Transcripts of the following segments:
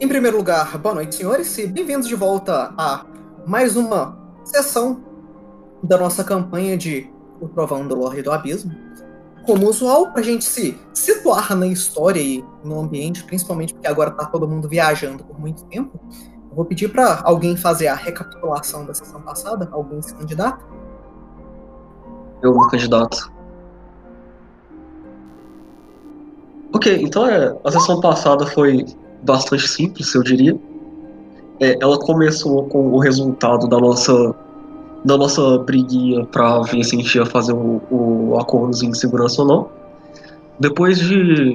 em primeiro lugar, boa noite, senhores, e bem-vindos de volta a mais uma sessão da nossa campanha de O Trovão do Lorde do Abismo. Como usual, para a gente se situar na história e no ambiente, principalmente porque agora está todo mundo viajando por muito tempo, eu vou pedir para alguém fazer a recapitulação da sessão passada. Alguém se candidata? Eu me candidato. Ok, então é, a sessão passada foi bastante simples, eu diria. É, ela começou com o resultado da nossa da nossa briguinha para ver se a gente ia fazer o, o acordozinho de segurança ou não. Depois de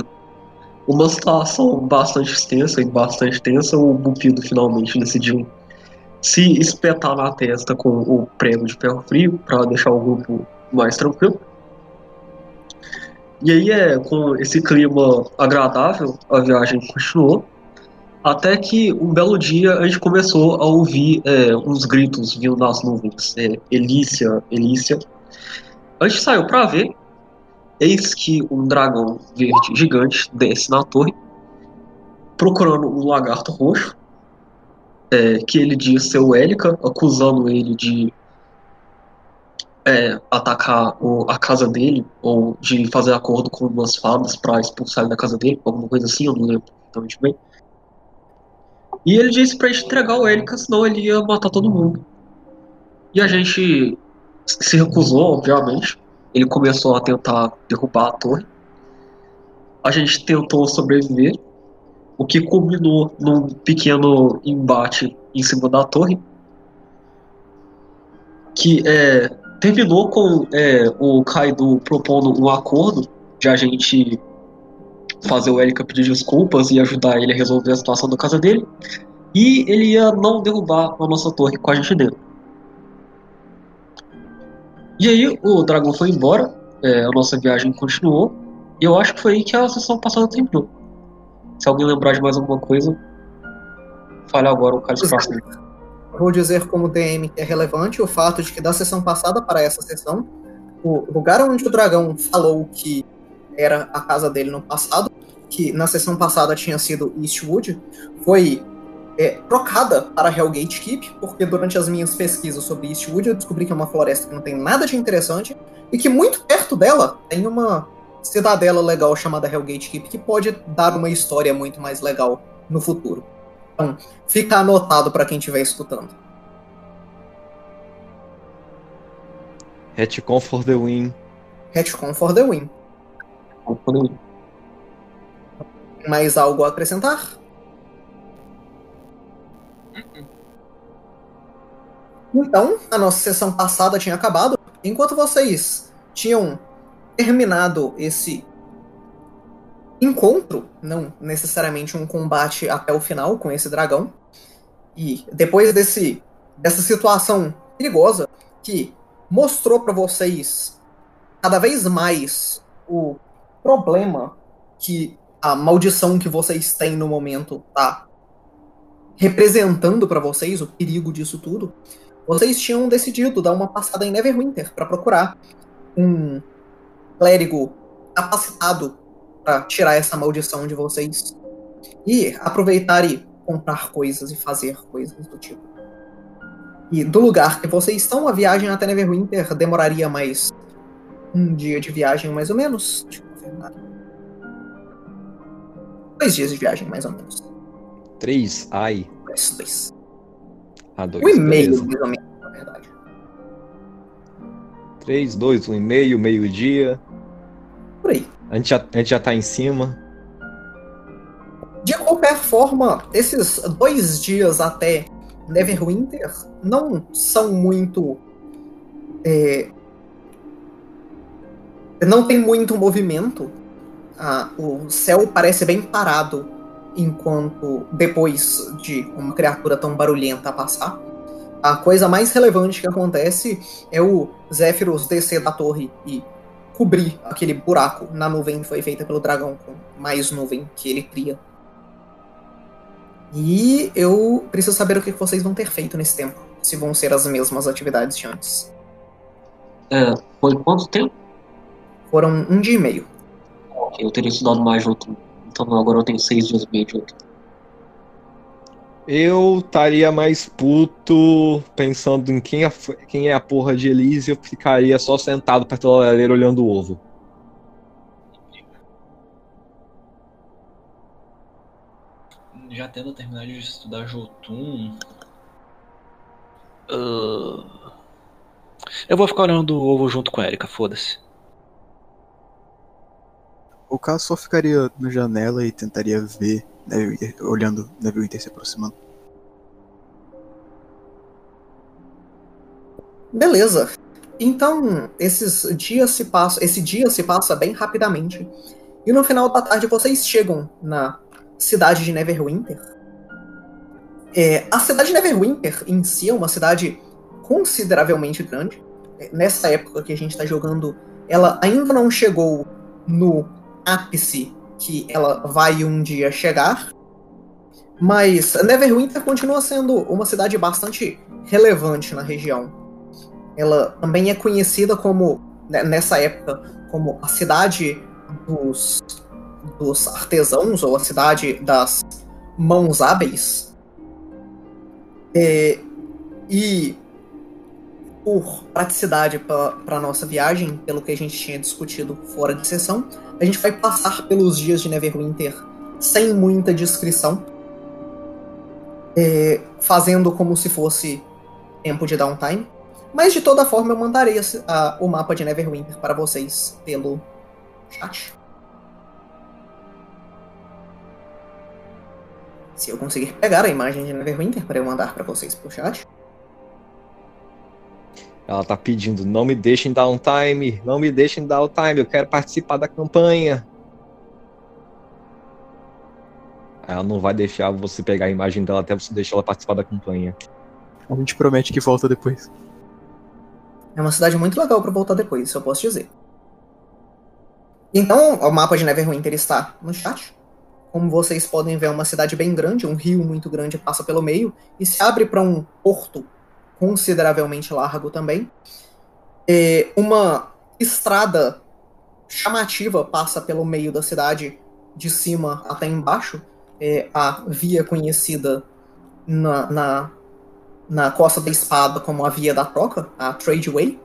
uma situação bastante extensa e bastante tensa, o Bupido finalmente decidiu se espetar na testa com o prego de ferro frio para deixar o grupo mais tranquilo. E aí, é, com esse clima agradável, a viagem continuou. Até que um belo dia a gente começou a ouvir é, uns gritos vindo das nuvens. É, Elícia, Elícia. A gente saiu para ver. Eis que um dragão verde gigante desce na torre, procurando um lagarto roxo, é, que ele diz ser o Élica, acusando ele de é, atacar o, a casa dele, ou de fazer acordo com umas fadas para expulsar ele da casa dele, alguma coisa assim, eu não lembro exatamente bem. E ele disse pra gente entregar o Erika, senão ele ia matar todo mundo. E a gente se recusou, obviamente. Ele começou a tentar derrubar a torre. A gente tentou sobreviver, o que culminou num pequeno embate em cima da torre. Que é, terminou com é, o Kaido propondo um acordo de a gente fazer o Erika pedir desculpas e ajudar ele a resolver a situação da casa dele. E ele ia não derrubar a nossa torre com a gente dentro. E aí o dragão foi embora, é, a nossa viagem continuou, e eu acho que foi aí que a sessão passada terminou. Se alguém lembrar de mais alguma coisa, fale agora o cara espaço. Vou dizer como DM que é relevante o fato de que da sessão passada para essa sessão, o lugar onde o dragão falou que era a casa dele no passado, que na sessão passada tinha sido Eastwood, foi é, trocada para Hellgate Keep, porque durante as minhas pesquisas sobre Eastwood eu descobri que é uma floresta que não tem nada de interessante e que muito perto dela tem uma cidadela legal chamada Hellgate Keep que pode dar uma história muito mais legal no futuro. Então, fica anotado para quem estiver escutando. Retcon for the win. Retcon for the win. Mais algo a acrescentar? Então, a nossa sessão passada tinha acabado. Enquanto vocês tinham terminado esse encontro, não necessariamente um combate até o final com esse dragão, e depois desse dessa situação perigosa que mostrou para vocês cada vez mais o problema que a maldição que vocês têm no momento tá representando para vocês, o perigo disso tudo, vocês tinham decidido dar uma passada em Neverwinter para procurar um clérigo capacitado para tirar essa maldição de vocês e aproveitar e comprar coisas e fazer coisas do tipo. E do lugar que vocês estão, a viagem até Neverwinter demoraria mais um dia de viagem, mais ou menos. Confirmar. Dois dias de viagem, mais ou menos. Três? Ai. Dois, dois. Ah, dois. Um e meio, mais ou menos, na verdade. Três, dois, um e meio, meio-dia. Por aí. A gente, já, a gente já tá em cima. De qualquer forma, esses dois dias até Neverwinter não são muito. é, não tem muito movimento. Ah, o céu parece bem parado enquanto depois de uma criatura tão barulhenta passar. A coisa mais relevante que acontece é o Zephyros descer da torre e cobrir aquele buraco na nuvem que foi feita pelo dragão com mais nuvem que ele cria. E eu preciso saber o que vocês vão ter feito nesse tempo. Se vão ser as mesmas atividades de antes. É, foi quanto tempo? Foram um dia e meio. Eu teria estudado mais de outro. Então agora eu tenho seis dias e meio de outro. Eu estaria mais puto pensando em quem é, quem é a porra de Elise, eu ficaria só sentado perto da lareira olhando o ovo. Já tendo terminado de estudar Jotun. Uh... Eu vou ficar olhando o ovo junto com a Erika, foda-se. O caso só ficaria na janela e tentaria ver, Neverwinter, olhando Neverwinter se aproximando. Beleza. Então, esses dias se passam, esse dia se passa bem rapidamente. E no final da tarde vocês chegam na cidade de Neverwinter. É, a cidade de Neverwinter em si é uma cidade consideravelmente grande. Nessa época que a gente está jogando, ela ainda não chegou no ápice que ela vai um dia chegar. Mas Neverwinter continua sendo uma cidade bastante relevante na região. Ela também é conhecida como, né, nessa época, como a cidade dos, dos artesãos, ou a cidade das mãos hábeis. É, e por praticidade para nossa viagem, pelo que a gente tinha discutido fora de sessão, a gente vai passar pelos dias de Neverwinter sem muita descrição, é, fazendo como se fosse tempo de downtime. Mas de toda forma eu mandarei a, o mapa de Neverwinter para vocês pelo chat. Se eu conseguir pegar a imagem de Neverwinter para eu mandar para vocês por chat. Ela tá pedindo, não me deixem dar um time, não me deixem dar o time, eu quero participar da campanha. Ela não vai deixar você pegar a imagem dela até você deixar ela participar da campanha. A gente promete que volta depois. É uma cidade muito legal para voltar depois, isso eu posso dizer. Então, o mapa de Neverwinter está no chat. Como vocês podem ver, é uma cidade bem grande, um rio muito grande passa pelo meio e se abre para um porto consideravelmente largo também. É, uma estrada chamativa passa pelo meio da cidade, de cima até embaixo. É a via conhecida na, na, na Costa da Espada como a Via da Troca, a Tradeway,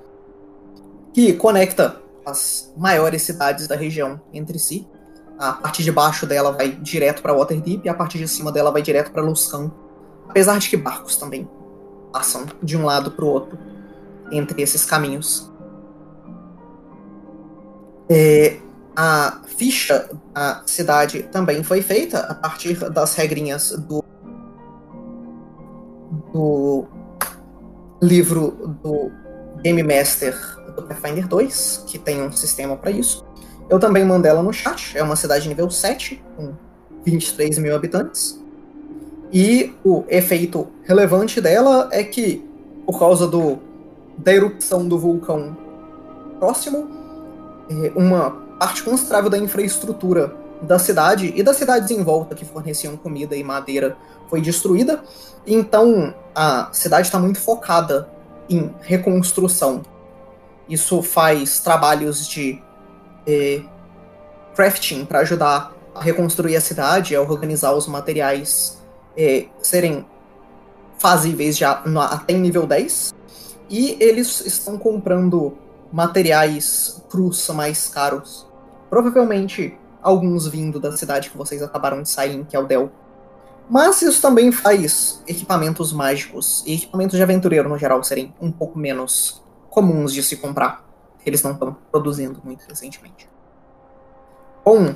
que conecta as maiores cidades da região entre si. A parte de baixo dela vai direto para Waterdeep e a parte de cima dela vai direto para Luscan. Apesar de que barcos também passam de um lado para o outro entre esses caminhos. É, a ficha da cidade também foi feita a partir das regrinhas do, do livro do Game Master do Pathfinder 2, que tem um sistema para isso. Eu também mandei ela no chat. É uma cidade nível 7, com 23 mil habitantes. E o efeito relevante dela é que, por causa do, da erupção do vulcão próximo, é, uma parte considerável da infraestrutura da cidade e das cidades em volta que forneciam comida e madeira foi destruída. Então a cidade está muito focada em reconstrução. Isso faz trabalhos de é, crafting para ajudar a reconstruir a cidade, a organizar os materiais é, serem fazíveis já no, até em nível 10. E eles estão comprando materiais crus mais caros. Provavelmente alguns vindo da cidade que vocês acabaram de sair, que é o Del. Mas isso também faz equipamentos mágicos e equipamentos de aventureiro no geral serem um pouco menos comuns de se comprar. Eles não estão produzindo muito recentemente. Com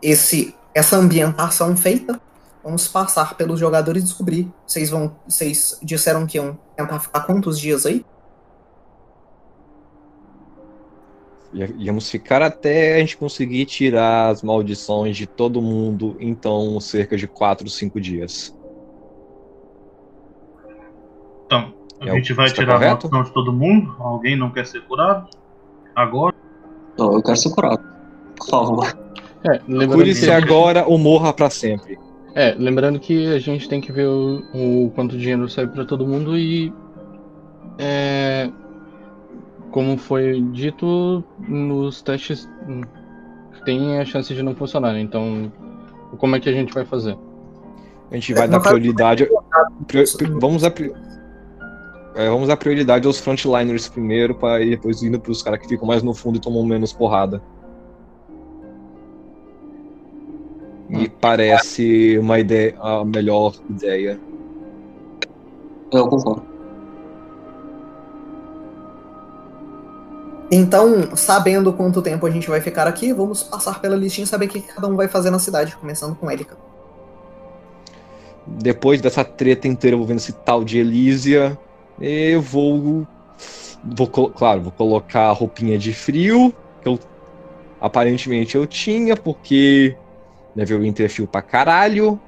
esse, essa ambientação feita, Vamos passar pelos jogadores e descobrir. Vocês vão. Vocês disseram que iam tentar ficar quantos dias aí? Íamos ficar até a gente conseguir tirar as maldições de todo mundo, então cerca de 4, 5 dias. Então, a é gente vai tirar correto? a maldição de todo mundo? Alguém não quer ser curado? Agora? Não, eu quero ser curado. Por favor. É, Cure-se agora ou morra para sempre. É, lembrando que a gente tem que ver o, o quanto dinheiro sai para todo mundo e. É, como foi dito, nos testes tem a chance de não funcionar. Então, como é que a gente vai fazer? A gente vai dar prioridade. vamos a, é, vamos dar prioridade aos frontliners primeiro, para depois indo para os caras que ficam mais no fundo e tomam menos porrada. Me parece uma ideia, a melhor ideia. Eu concordo. Então, sabendo quanto tempo a gente vai ficar aqui, vamos passar pela listinha e saber o que cada um vai fazer na cidade, começando com Elika. Depois dessa treta inteira envolvendo esse tal de Elísia, eu vou. vou claro, vou colocar a roupinha de frio, que eu aparentemente eu tinha, porque level Interfio pra caralho.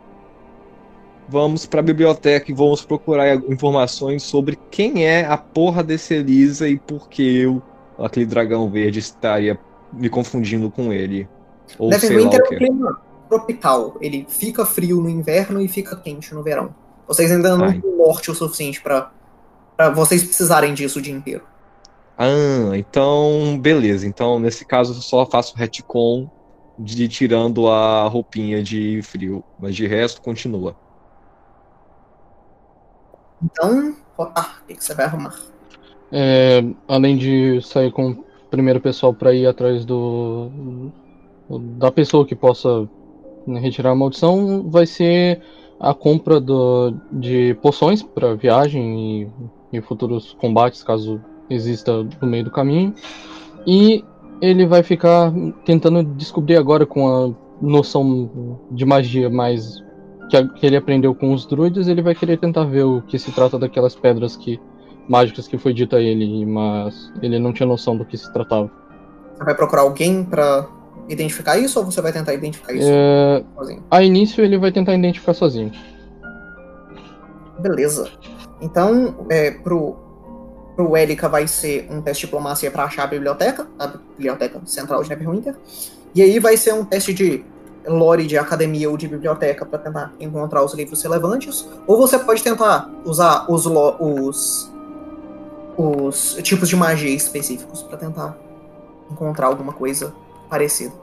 Vamos pra biblioteca e vamos procurar informações sobre quem é a porra desse Elisa e por que eu, aquele dragão verde, estaria me confundindo com ele. Ou Neverwinter é um clima tropical. Ele fica frio no inverno e fica quente no verão. Vocês ainda não têm norte o suficiente para vocês precisarem disso o dia inteiro. Ah, então beleza. Então nesse caso eu só faço retcon de tirando a roupinha de frio, mas de resto continua. Então, o que, você vai arrumar? É, além de sair com o primeiro pessoal para ir atrás do da pessoa que possa retirar a maldição, vai ser a compra do, de poções para viagem e, e futuros combates, caso exista no meio do caminho. E ele vai ficar tentando descobrir agora com a noção de magia mais que, ele aprendeu com os druids, ele vai querer tentar ver o que se trata daquelas pedras que mágicas que foi dito a ele, mas ele não tinha noção do que se tratava. Você vai procurar alguém para identificar isso ou você vai tentar identificar isso é... sozinho? A início ele vai tentar identificar sozinho. Beleza. Então, é, pro, pro Elika vai ser um teste de diplomacia para achar a biblioteca, a biblioteca central de Neverwinter. E aí vai ser um teste de lore de academia ou de biblioteca para tentar encontrar os livros relevantes. Ou você pode tentar usar os, os, os tipos de magia específicos para tentar encontrar alguma coisa parecida.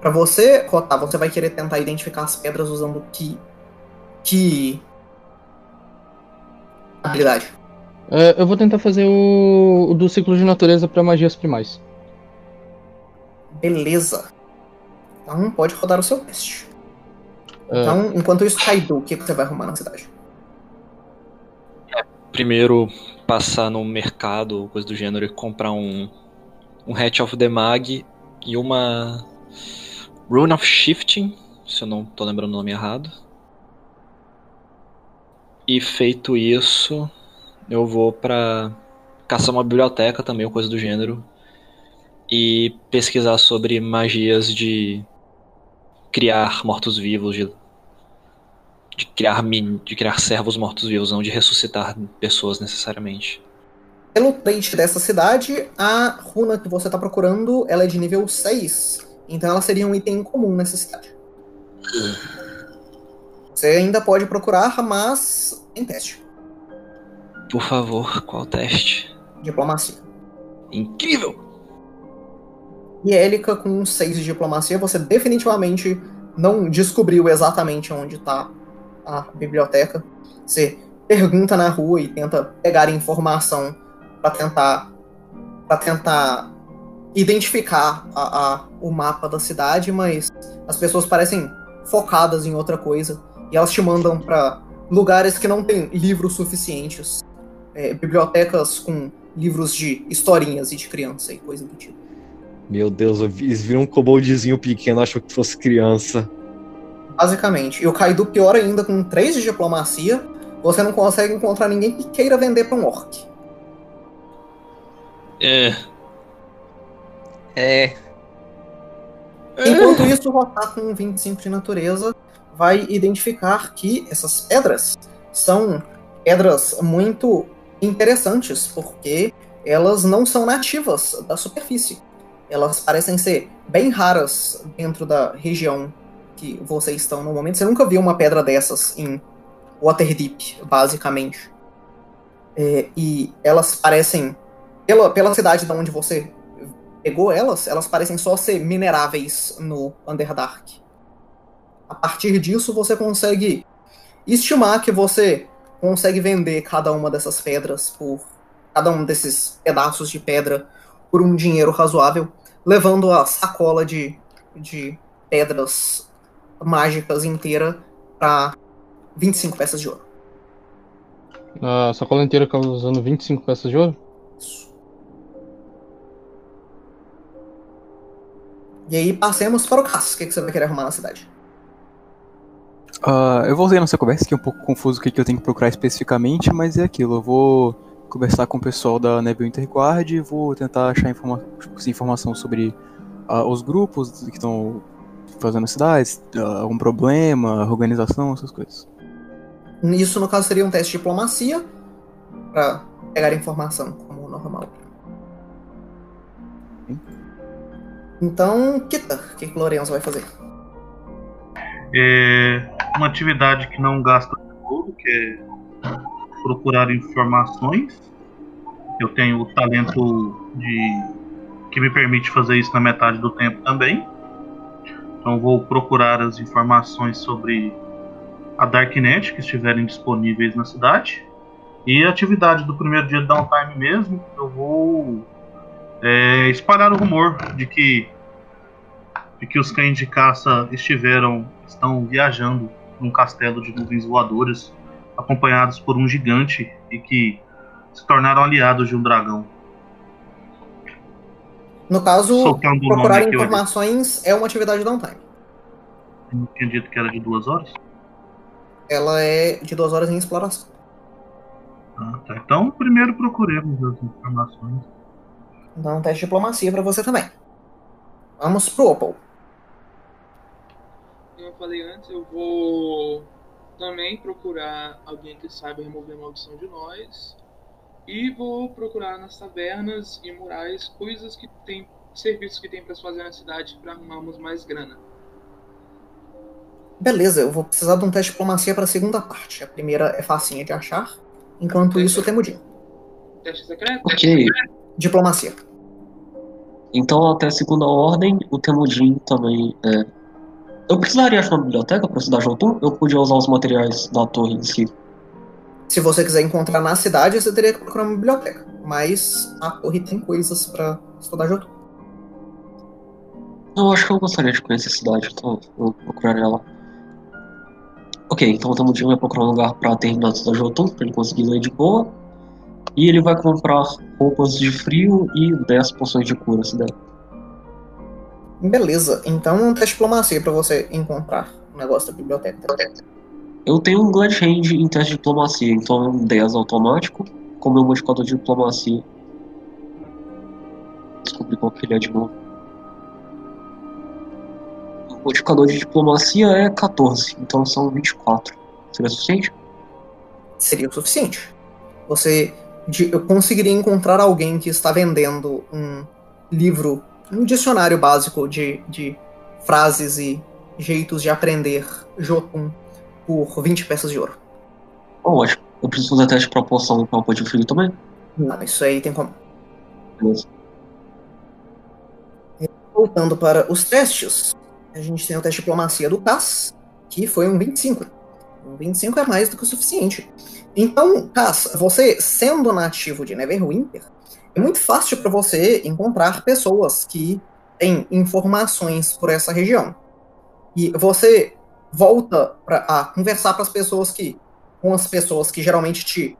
Para você rotar, você vai querer tentar identificar as pedras usando que que habilidade. É, eu vou tentar fazer o, o do ciclo de natureza para magias primais. Beleza. Então pode rodar o seu teste. É. Então, enquanto isso, Kaido, o que você vai arrumar na cidade? É, primeiro, passar no mercado, coisa do gênero, e comprar um, um Hatch of the Mag e uma Rune of Shifting, se eu não tô lembrando o nome errado. E feito isso, eu vou pra caçar uma biblioteca também, ou coisa do gênero. E pesquisar sobre magias de criar mortos-vivos, de, de, criar de criar servos mortos-vivos, não de ressuscitar pessoas necessariamente. Pelo trait dessa cidade, a runa que você está procurando ela é de nível 6. Então ela seria um item comum nessa cidade. Você ainda pode procurar, mas em teste. Por favor, qual teste? Diplomacia. Incrível! E Élica, com um 6 de diplomacia, você definitivamente não descobriu exatamente onde está a biblioteca. Você pergunta na rua e tenta pegar informação para tentar para tentar identificar a, a, o mapa da cidade, mas as pessoas parecem focadas em outra coisa e elas te mandam para lugares que não têm livros suficientes, é, bibliotecas com livros de historinhas e de criança e coisa do tipo. Meu Deus, eles viram um koboldzinho pequeno, achou que fosse criança. Basicamente. E o Kaido, pior ainda, com 3 de diplomacia, você não consegue encontrar ninguém que queira vender pra um orc. É. É. Enquanto isso, o Rotar com 25 de natureza vai identificar que essas pedras são pedras muito interessantes, porque elas não são nativas da superfície. Elas parecem ser bem raras dentro da região que vocês estão no momento. Você nunca viu uma pedra dessas em Waterdeep, basicamente. É, e elas parecem, pela, pela cidade de onde você pegou elas, elas parecem só ser mineráveis no Underdark. A partir disso, você consegue estimar que você consegue vender cada uma dessas pedras por cada um desses pedaços de pedra por um dinheiro razoável, levando a sacola de, de pedras mágicas inteira para 25 peças de ouro. A sacola inteira causando 25 peças de ouro? Isso. E aí passemos para o Cass. O que, que você vai querer arrumar na cidade? Uh, eu voltei nossa conversa, que é um pouco confuso o que, que eu tenho que procurar especificamente, mas é aquilo. Eu vou conversar com o pessoal da Neville Interguard e vou tentar achar informa informação sobre uh, os grupos que estão fazendo cidades, uh, algum problema, organização, essas coisas. Isso, no caso, seria um teste de diplomacia para pegar informação como normal. Então, Kita, o que, que Lorenzo vai fazer? É uma atividade que não gasta tudo, que é procurar informações. Eu tenho o talento de que me permite fazer isso na metade do tempo também. Então vou procurar as informações sobre a Darknet que estiverem disponíveis na cidade. E a atividade do primeiro dia de downtime mesmo, eu vou é, espalhar o rumor de que de que os cães de caça estiveram estão viajando num castelo de nuvens voadoras, acompanhados por um gigante e que se tornaram aliados de um dragão. No caso, procurar informações é uma atividade downtime. Eu tinha dito que era de duas horas? Ela é de duas horas em exploração. Ah, tá. Então, primeiro procuremos as informações. Então, um teste de diplomacia para você também. Vamos pro Opal. Como eu falei antes, eu vou também procurar alguém que saiba remover a maldição de nós. E vou procurar nas tavernas e murais coisas que tem, serviços que tem para fazer na cidade para arrumarmos mais grana. Beleza, eu vou precisar de um teste de diplomacia para a segunda parte. A primeira é facinha de achar. Enquanto teste. isso, Temudinho. Teste secreto? Ok. Diplomacia. Então, até a segunda ordem, o Temudin também é. Eu precisaria achar uma biblioteca para estudar Jotun? Eu podia usar os materiais da torre em si. Se você quiser encontrar na cidade, você teria que procurar uma biblioteca. Mas a torre tem coisas para estudar Jotun. Eu acho que eu gostaria de conhecer a cidade, então eu procuraria lá. Ok, então o Temudin vai procurar um lugar para terminar de estudar Jotun, para ele conseguir ler de boa. E ele vai comprar roupas de frio e 10 poções de cura, se der. Beleza, então um teste de diplomacia pra você encontrar o negócio da biblioteca. Eu tenho um Glad Hand em teste de diplomacia, então é um 10 automático, com meu modificador de diplomacia. Descobri qual que ele é de novo. O modificador de diplomacia é 14, então são 24. Seria suficiente? Seria o suficiente. Você de, eu conseguiria encontrar alguém que está vendendo um livro, um dicionário básico de, de frases e jeitos de aprender Jotun por 20 peças de ouro. Oh, ótimo. Eu preciso fazer teste de proporção no campo de frio também? Não, isso aí tem como. Beleza. Voltando para os testes, a gente tem o teste de diplomacia do CAS, que foi um 25. Um 25 é mais do que o suficiente. Então, Cass, você sendo nativo de Neverwinter, é muito fácil para você encontrar pessoas que têm informações por essa região. E você volta pra, a conversar as pessoas que com as pessoas que geralmente te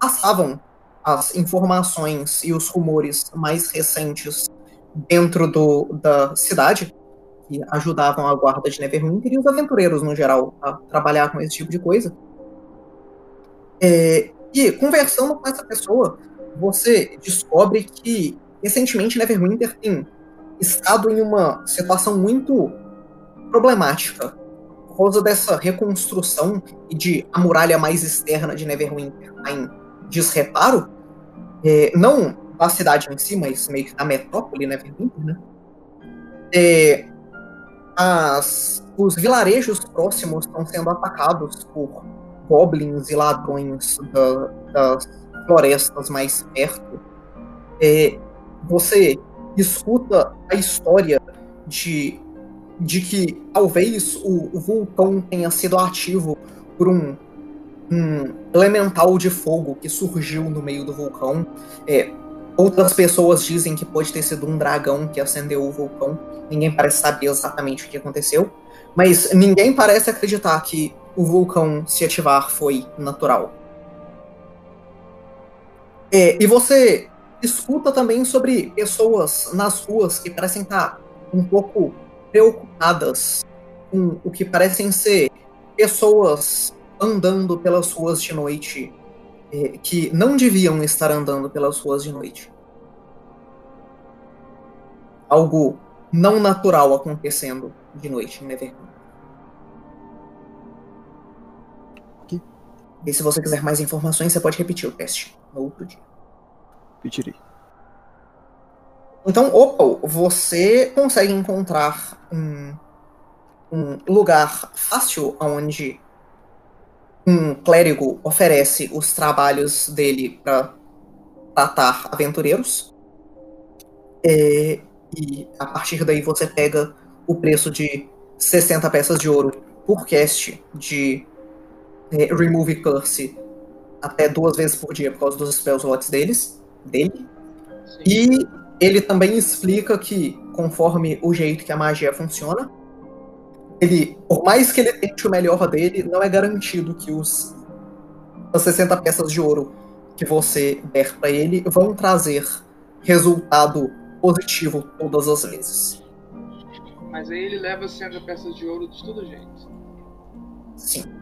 passavam as informações e os rumores mais recentes dentro do, da cidade, que ajudavam a guarda de Neverwinter e os aventureiros no geral a trabalhar com esse tipo de coisa. É, e conversando com essa pessoa, você descobre que recentemente Neverwinter tem estado em uma situação muito problemática por causa dessa reconstrução e de a muralha mais externa de Neverwinter tá em desreparo, é, não da cidade em si, mas meio que da metrópole Neverwinter, né? É, as, os vilarejos próximos estão sendo atacados por goblins e ladrões da, das florestas mais perto, é, você escuta a história de, de que talvez o, o vulcão tenha sido ativo por um, um elemental de fogo que surgiu no meio do vulcão. É, outras pessoas dizem que pode ter sido um dragão que acendeu o vulcão. Ninguém parece saber exatamente o que aconteceu. Mas ninguém parece acreditar que o vulcão se ativar foi natural. É, e você escuta também sobre pessoas nas ruas que parecem estar um pouco preocupadas com o que parecem ser pessoas andando pelas ruas de noite é, que não deviam estar andando pelas ruas de noite. Algo não natural acontecendo de noite em Neverland. E se você quiser mais informações, você pode repetir o teste no outro dia. Pedirei. Então, Opal, você consegue encontrar um, um lugar fácil onde um clérigo oferece os trabalhos dele para tratar aventureiros. É, e a partir daí você pega o preço de 60 peças de ouro por cast de é, Remove Curse até duas vezes por dia por causa dos spell slots deles, dele. Sim. E ele também explica que, conforme o jeito que a magia funciona, ele, por mais que ele tente o melhor dele, não é garantido que os as 60 peças de ouro que você der para ele vão trazer resultado positivo todas as vezes. Mas aí ele leva 60 peças de ouro de todo jeito. Sim.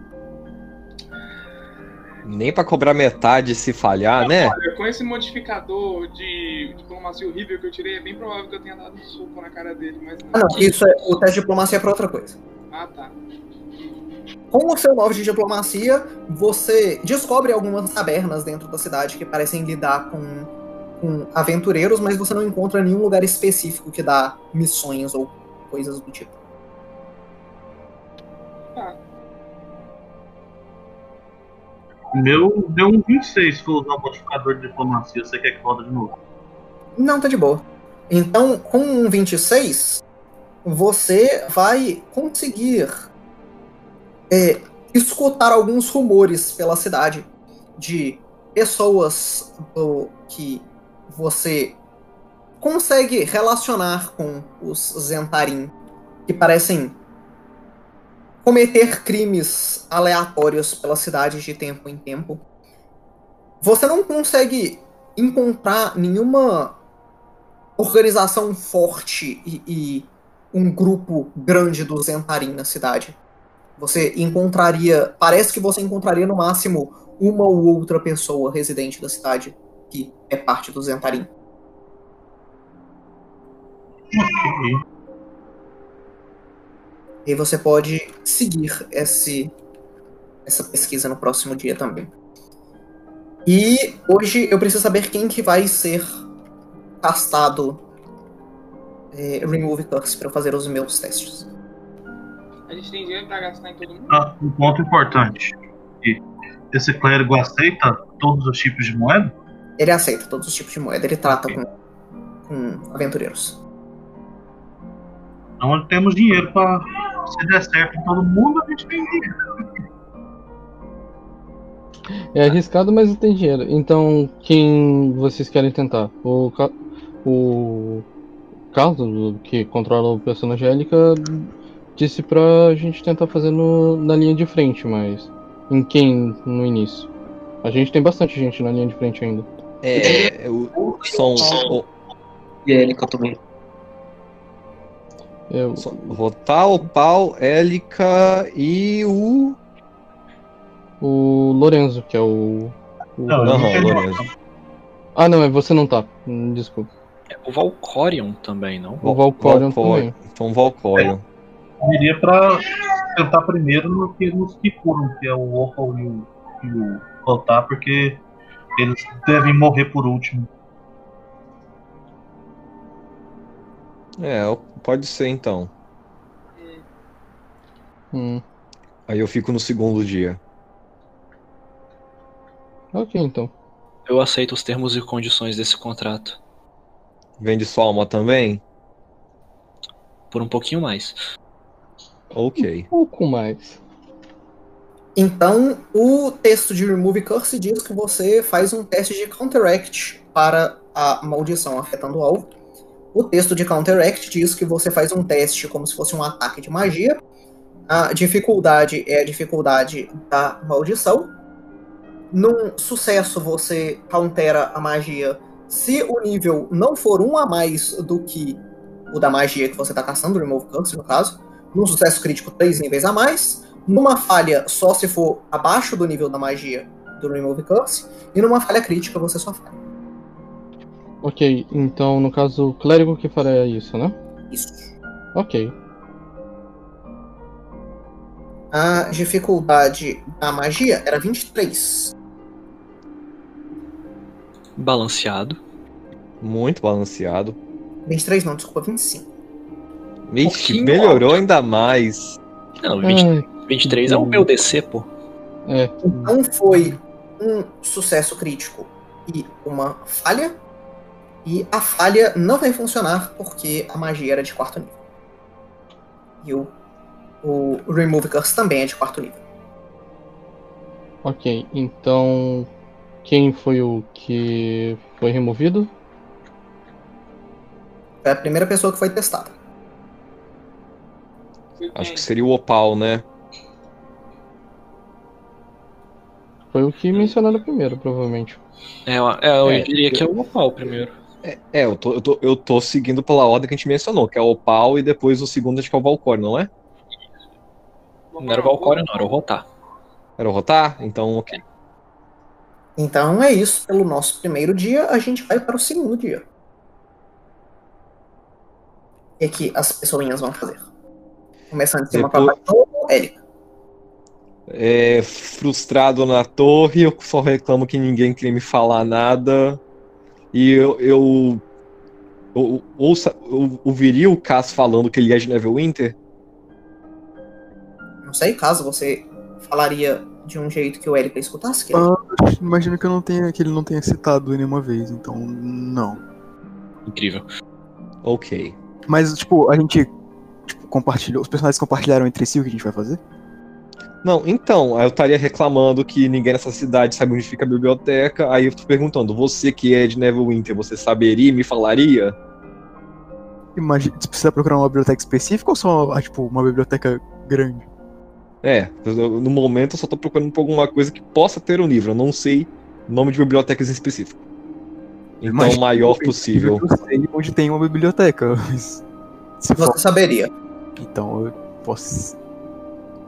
Nem pra cobrar metade se falhar, né? Olha, com esse modificador de diplomacia horrível que eu tirei, é bem provável que eu tenha dado um soco na cara dele, mas Ah, não, isso é, o teste de diplomacia é pra outra coisa. Ah, tá. Com o seu 9 de diplomacia, você descobre algumas tabernas dentro da cidade que parecem lidar com, com aventureiros, mas você não encontra nenhum lugar específico que dá missões ou coisas do tipo. Tá. O meu deu um 26 se usar o modificador de diplomacia. Você quer que roda de novo? Não, tá de boa. Então, com um 26, você vai conseguir é, escutar alguns rumores pela cidade de pessoas do, que você consegue relacionar com os Zentarim, que parecem cometer crimes aleatórios pela cidade de tempo em tempo. Você não consegue encontrar nenhuma organização forte e, e um grupo grande do Zentarim na cidade. Você encontraria, parece que você encontraria no máximo uma ou outra pessoa residente da cidade que é parte do Zentarim. E você pode seguir esse, essa pesquisa no próximo dia também. E hoje eu preciso saber quem que vai ser castado é, Remove Curse para fazer os meus testes. A gente tem dinheiro pra gastar em todo mundo? Ah, um ponto importante. Esse clérigo aceita todos os tipos de moeda? Ele aceita todos os tipos de moeda, ele trata com, com aventureiros. Então temos dinheiro para se der certo em todo mundo, a gente tem dinheiro. É arriscado, mas tem dinheiro. Então, quem vocês querem tentar? O, Ca- o Carlos, que controla o personagem Angélica, disse pra gente tentar fazer no, na linha de frente, mas em quem no início? A gente tem bastante gente na linha de frente ainda. É, o, são, o, E a Elika também. Eu, são Rotal, Pau, Élica e o. o Lorenzo, que é o. o- Não, Não, não, não Lourenço. Ah, não, é você não tá. Desculpa. É, O Valcorion também, não? O Valcorion também. Então, Valcorion. Eu iria para tentar primeiro no que nos que curam, que é o Opal e o, e o Rotar, porque eles devem morrer por último. É, pode ser então. Hum, Aí eu fico no segundo dia. ok, então. Eu aceito os termos e condições desse contrato. Vende sua alma também? Por um pouquinho mais. Ok. Um pouco mais. Então, o texto de Remove Curse diz que você faz um teste de Counteract para a maldição afetando o alvo. O texto de Counteract diz que você faz um teste como se fosse um ataque de magia. A dificuldade é a dificuldade da maldição. Num sucesso, você countera a magia se o nível não for um a mais do que o da magia que você está caçando, Remove Curse, no caso. Num sucesso crítico, três níveis a mais. Numa falha, só se for abaixo do nível da magia do Remove Curse. E numa falha crítica, você só falha. Ok, então no caso o clérigo que faria isso, né? Isso. Ok. A dificuldade da magia era 23. Balanceado. Muito balanceado. 23 não, desculpa, 25. Vixe, Pouquinho melhorou ainda mais. Não, 20, Ai, 23 é o meu DC, pô. é. Então foi um sucesso crítico e uma falha. E a falha não vai funcionar porque a magia era de quarto nível. E o, o Remove Curse também é de quarto nível. Ok, então quem foi o que foi removido? Foi a primeira pessoa que foi testada. Acho que seria o Opal, né? Foi o que mencionaram primeiro, provavelmente. É, eu- é, eu É, diria que é o Opal primeiro. É, eu tô, eu, tô, eu tô seguindo pela ordem que a gente mencionou, que é o Opal e depois o segundo acho que é o Valcor, não é? Não era o Valcória, não, era o Rotar. Era o Rotar? Então, ok. Então é isso pelo nosso primeiro dia. A gente vai para o segundo dia. O que, que as pessoinhas vão fazer? Começando de cima para Depois- baixo. Érica. É, frustrado na torre, eu só reclamo que ninguém quer me falar nada. E eu, eu, eu, ouça, eu ouviria o Cass falando que ele é de Neverwinter? Não sei, caso você falaria de um jeito que o Érica escutasse. Que Ah, imagino que eu não tenha, que ele não tenha citado nenhuma vez, então não. Incrível. Ok. Mas, tipo, a gente tipo, compartilhou. Os personagens compartilharam entre si o que a gente vai fazer? Não, então, aí eu estaria reclamando que ninguém nessa cidade sabe onde fica a biblioteca. Aí eu tô perguntando, você que é de Neverwinter, você saberia e me falaria? Imagina, você precisa procurar uma biblioteca específica ou só, ah, tipo, uma biblioteca grande? É, no momento eu só tô procurando por alguma coisa que possa ter um livro. Eu não sei nome de bibliotecas em específico. Então, Imagina o maior possível. Eu sei onde tem uma biblioteca. mas Se for, você saberia. então eu posso.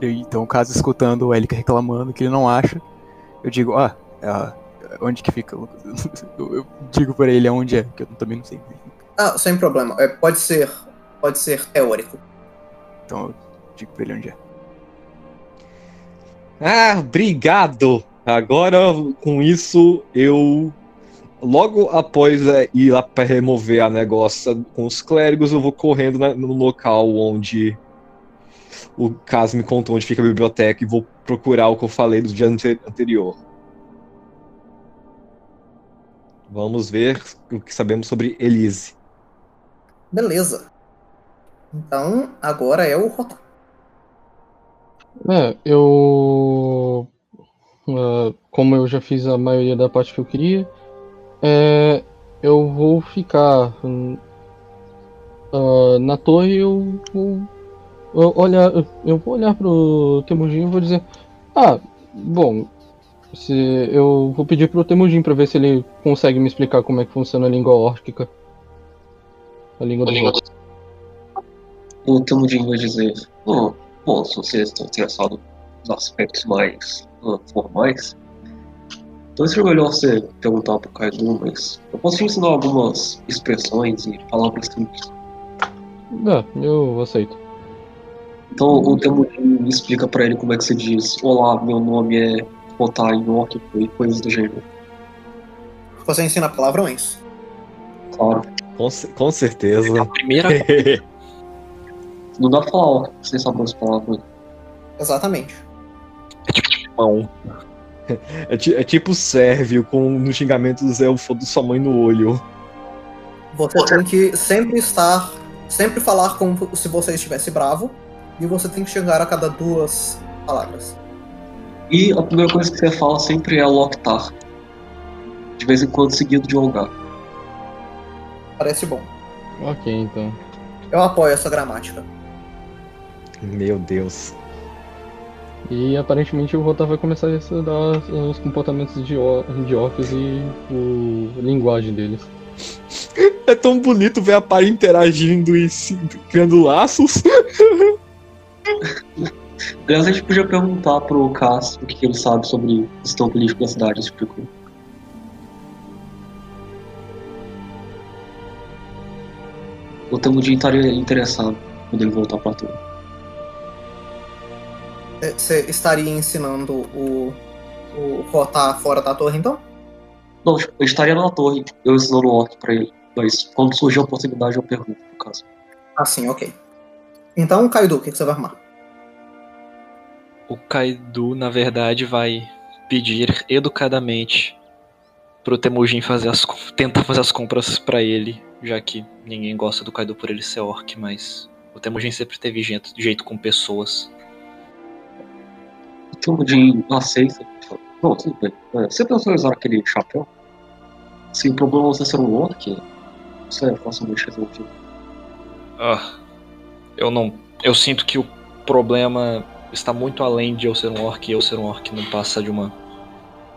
Eu- então, caso escutando o Elika reclamando que ele não acha, eu digo, ah, ah, onde que fica? Eu, digo pra ele aonde é, que eu também não sei. Ah, sem problema. É, pode ser. Pode ser teórico. Então eu digo pra ele onde é. Ah, obrigado! Agora, com isso, eu. Logo após é, ir lá para remover a negócio com os clérigos, eu vou correndo na- no local onde o caso me contou onde fica a biblioteca e vou procurar o que eu falei do dia ante- anterior. Vamos ver o que sabemos sobre Elise. Beleza. Então, agora é o Rotar. É, eu. ah, como eu já fiz a maioria da parte que eu queria, é, eu vou ficar ah, na torre. Eu vou eu olhar, eu vou olhar pro Temujin e vou dizer: Ah, bom, se eu vou pedir pro Temujin pra ver se ele consegue me explicar como é que funciona a língua órquica. A língua dos outros. O Temudin vai dizer: "Oh, bom, se vocês estão interessados nos aspectos mais ah, formais, então seria melhor você perguntar pro Kaido, mas eu posso te ensinar algumas expressões e palavras simples. Ah, eu aceito. Então o Temudin explica pra ele como é que se diz: Olá, meu nome é órquico e coisas do gênero. Você ensina palavrões? Claro, Com, com certeza. A primeira não dá pra falar sem saber as palavras. Exatamente. é tipo de mão. É, é tipo Sérvio com no xingamento do Zé do sua mãe no olho. Você tem que sempre estar. Sempre falar como se você estivesse bravo. E você tem que chegar a cada duas palavras. E a primeira coisa que você fala sempre é Loktar. De vez em quando seguido de Olgar. Parece bom. Ok, então. Eu apoio essa gramática. Meu Deus. E aparentemente o Rotar vai começar a estudar os comportamentos de, or de orcs e o a linguagem deles. É tão bonito ver a Pari interagindo e se, criando laços. Aliás, a gente podia perguntar pro Cássio o que ele sabe sobre o sistema político da cidade, esse tipo de. O Temudin estaria interessado quando ele voltar pra torre. É, Você estaria ensinando o, o Rotar fora da torre, então? Não, tipo, eu estaria na torre, eu ensinando o orc pra ele. Mas quando surgir a oportunidade, eu pergunto pro Cássio. Assim, ok. Então, Kaido, o que que você vai arrumar? O Kaido, na verdade, vai pedir educadamente pro Temujin fazer as, tentar fazer as compras pra ele, já que ninguém gosta do Kaido por ele ser orc, mas o Temujin sempre teve jeito, jeito com pessoas. O Temudin aceita. Não, tudo bem. É, você pensou em usar aquele chapéu? Se o problema é você ser um orc, isso é facilmente resolvido. Ah, eu não. Eu sinto que o problema está muito além de eu ser um orc e eu ser um orc não passa de uma.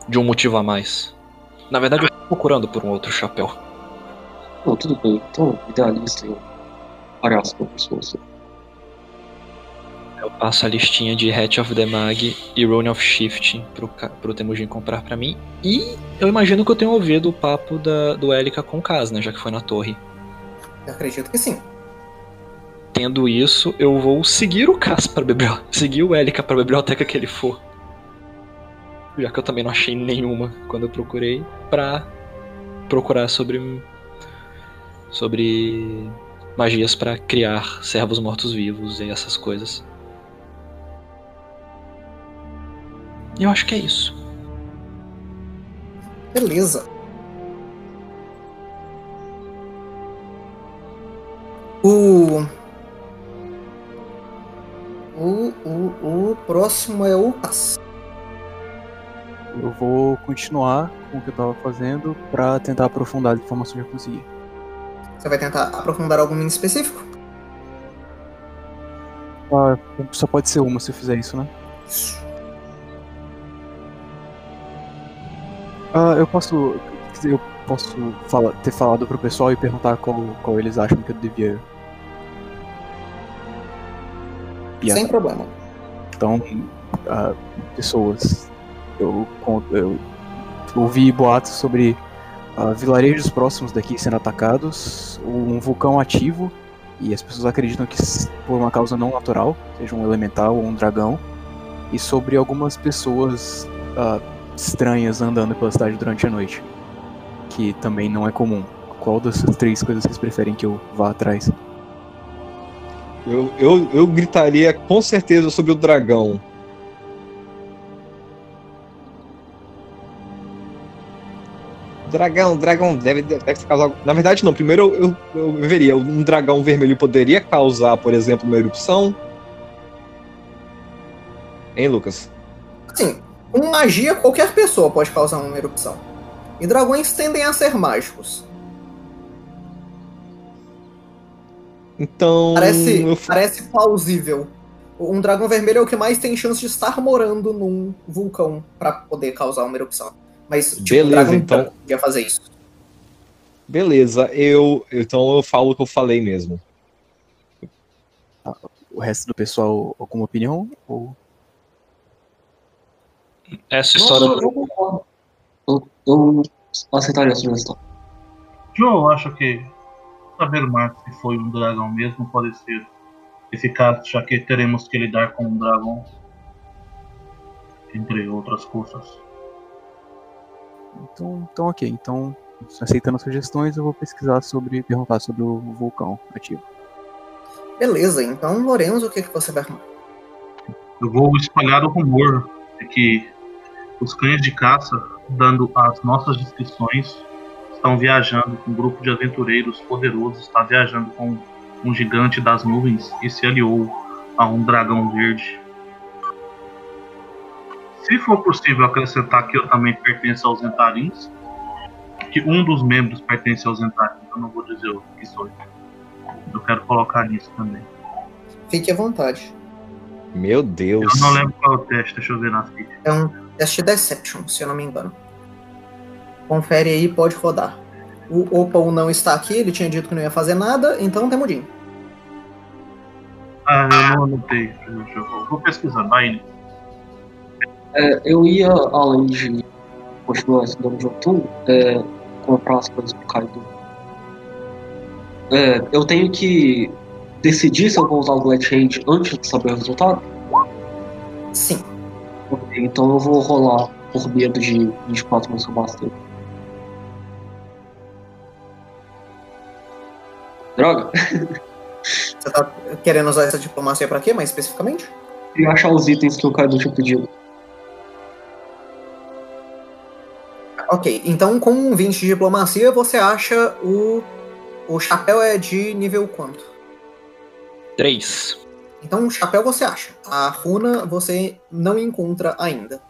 de um motivo a mais. Na verdade, eu tô procurando por um outro chapéu. Não, tudo bem. Então, idealista, eu farei para pessoas. Eu passo a listinha de Hatch of the Mag e Rune of Shifting pro, pro Temujin comprar pra mim. E eu imagino que eu tenho ouvido o papo da, do Elika com o Kaz, né? Já que foi na torre. Eu acredito que sim. Tendo isso, eu vou seguir o Kaz pra biblioteca. Seguir o Elika pra biblioteca que ele for. Já que eu também não achei nenhuma quando eu procurei. Pra procurar sobre. Sobre magias pra criar servos mortos-vivos e essas coisas. Eu acho que é isso. Beleza. O. O, o, o próximo é o Cass. Eu vou continuar com o que eu tava fazendo pra tentar aprofundar as informações que eu consegui. Você vai tentar aprofundar algum em específico? Ah, só pode ser uma se eu fizer isso, né? Ah, eu posso. Eu posso fala- ter falado pro pessoal e perguntar qual, qual eles acham que eu devia. Ir Sem problema. Então, ah, pessoas, eu, eu ouvi boatos sobre ah, vilarejos próximos daqui sendo atacados, um vulcão ativo, e as pessoas acreditam que por uma causa não natural, seja um elemental ou um dragão, e sobre algumas pessoas ah, estranhas andando pela cidade durante a noite, que também não é comum. Qual dessas três coisas vocês preferem que eu vá atrás? Eu, eu, eu gritaria com certeza sobre o dragão. Dragão, dragão, deve, deve causar. Na verdade, não. Primeiro eu, eu, eu veria. Um dragão vermelho poderia causar, por exemplo, uma erupção? Hein, Lucas? Assim, com magia, qualquer pessoa pode causar uma erupção. E dragões tendem a ser mágicos. Então. Parece, eu- parece plausível. Um dragão vermelho é o que mais tem chance de estar morando num vulcão pra poder causar uma erupção. Mas, tipo, Beleza, um dragão então. podia fazer isso. Beleza, eu. Então eu falo o que eu falei mesmo. O resto do pessoal, alguma opinião? Ou... Essa história. eu concordo. Eu, eu aceitaria a sugestão. Joe, eu acho que saber mais se foi um dragão mesmo pode ser eficaz, já que teremos que lidar com um dragão, entre outras coisas. Então, então, ok. Então, aceitando as sugestões, eu vou pesquisar sobre, perguntar sobre o vulcão ativo. Beleza, então, Lorenzo, o que, que você vai arrumar? Eu vou espalhar o rumor de que os cães de caça, dando as nossas descrições, estão viajando com um grupo de aventureiros poderosos, está viajando com um gigante das nuvens e se aliou a um dragão verde. Se for possível acrescentar que eu também pertenço aos Entarins, que um dos membros pertence aos Entarins, eu não vou dizer o que sou. Eu quero colocar nisso também. Fique à vontade. Meu Deus. Eu não lembro qual é o teste, deixa eu ver na ficha. É um teste Deception, se eu não me engano. Confere aí, pode rodar. O Opal não está aqui, ele tinha dito que não ia fazer nada, então temudinho. Ah, eu não anotei. Vou pesquisar, vai. É, eu ia, além de continuar estudando Jotun, é, comprar as coisas pro Kaido. É, eu tenho que decidir se eu vou usar o Glad Hand antes de saber o resultado? Sim. Ok, então eu vou rolar por medo de 24 mais que eu bastante. Droga! Você tá querendo usar essa diplomacia pra quê, mais especificamente? E achar os itens que o Kaido tinha pedido. Ok, então com um 20 de diplomacia você acha o. O chapéu é de nível quanto? 3. Então o chapéu você acha. A runa você não encontra ainda.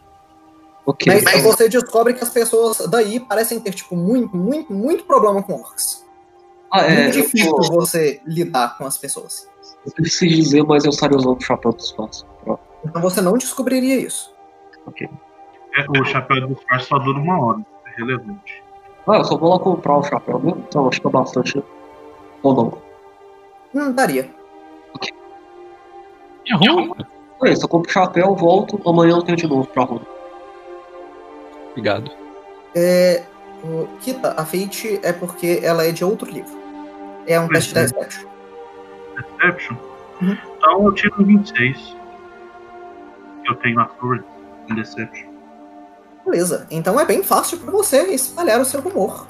Ok. Mas você descobre que as pessoas daí parecem ter, tipo, muito, muito, muito problema com orcs. Ah, é, muito eu, difícil vou- você lidar com as pessoas. eu preciso dizer, mas eu estaria usando o chapéu do espaço. Pronto. Então você não descobriria isso. É, o chapéu do disfarce só dura uma hora. É relevante. Ah, eu só vou lá comprar o chapéu mesmo, então acho que é bastante. Ou não? Hum, daria. É isso, eu compro o chapéu, volto, amanhã eu tenho de novo pra rua. Obrigado. É, o Kita, a Fate é porque ela é de outro livro. É um teste de Deception. Deception. Uhum. Então eu tiro um 26. Eu tenho a Fury em Deception. Beleza. Então é bem fácil para você espalhar o seu rumor.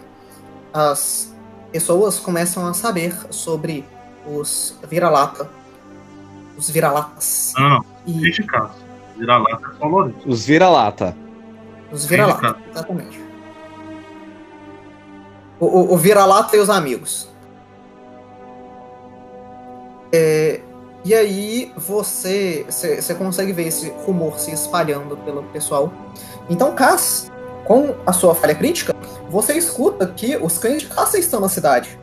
As pessoas começam a saber sobre os vira-lata. Os vira-latas. Não, não, E lá é só Lourenço. Os vira-lata. os vira-latas, exatamente. O, o, o vira-lata e os amigos. É, e aí você, você você consegue ver esse rumor se espalhando pelo pessoal. Então, Cass, com a sua falha crítica, você escuta que os cães de caça estão na cidade.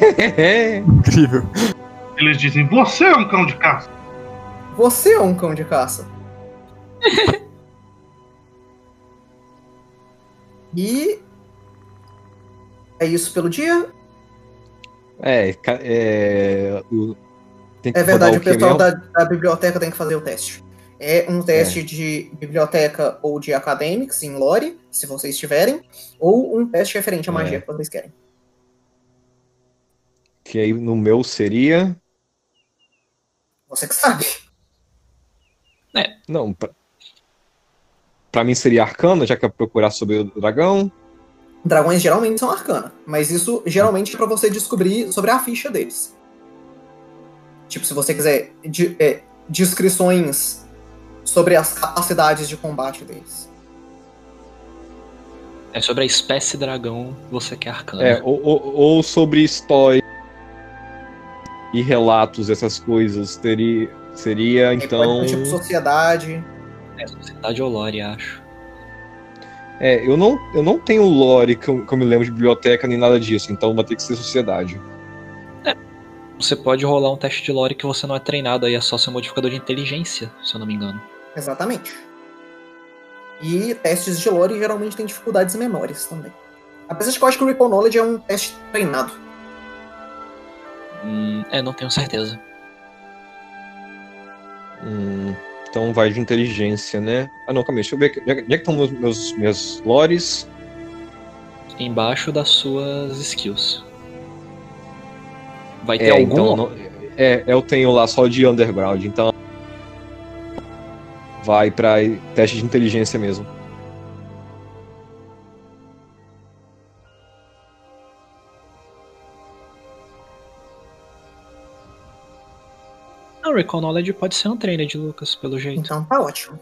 Incrível. Eles dizem, você é um cão de caça. Você é um cão de caça. e é isso pelo dia. é, é, o- tem que É verdade, o rodar o pessoal da, da biblioteca tem que fazer o teste. É um teste de biblioteca ou de academics em lore, se vocês tiverem, ou um teste referente à magia É. que vocês querem. Que aí no meu seria. Você que sabe. Não, pra, pra mim seria arcana, já que é procurar sobre o dragão. Dragões geralmente são arcana, mas isso geralmente é pra você descobrir sobre a ficha deles. Tipo, se você quiser de- é, descrições sobre as capacidades de combate deles. É sobre a espécie dragão você quer arcana. É, ou, ou- ou sobre história e relatos, essas coisas. Teria, seria, Aí então. Pode tipo sociedade. É sociedade ou lore, acho. É, eu não, eu não tenho lore que eu, que eu me lembro de biblioteca nem nada disso, então vai ter que ser sociedade. Você pode rolar um teste de lore que você não é treinado, aí é só seu modificador de inteligência, se eu não me engano. Exatamente. E testes de lore geralmente têm dificuldades menores também. Apesar de que eu acho que o Recall Knowledge é um teste treinado. Hum, é, não tenho certeza. Hum, então vai de inteligência, né? Ah não, calma aí, deixa eu ver. aqui. Onde é que estão meus, meus, minhas lores? Embaixo das suas skills. Vai ter É, algum. então. não- é, eu tenho lá só de underground, então. Vai pra teste de inteligência mesmo. Não, Recall Knowledge pode ser um trainer de Lucas, pelo jeito. Então tá ótimo.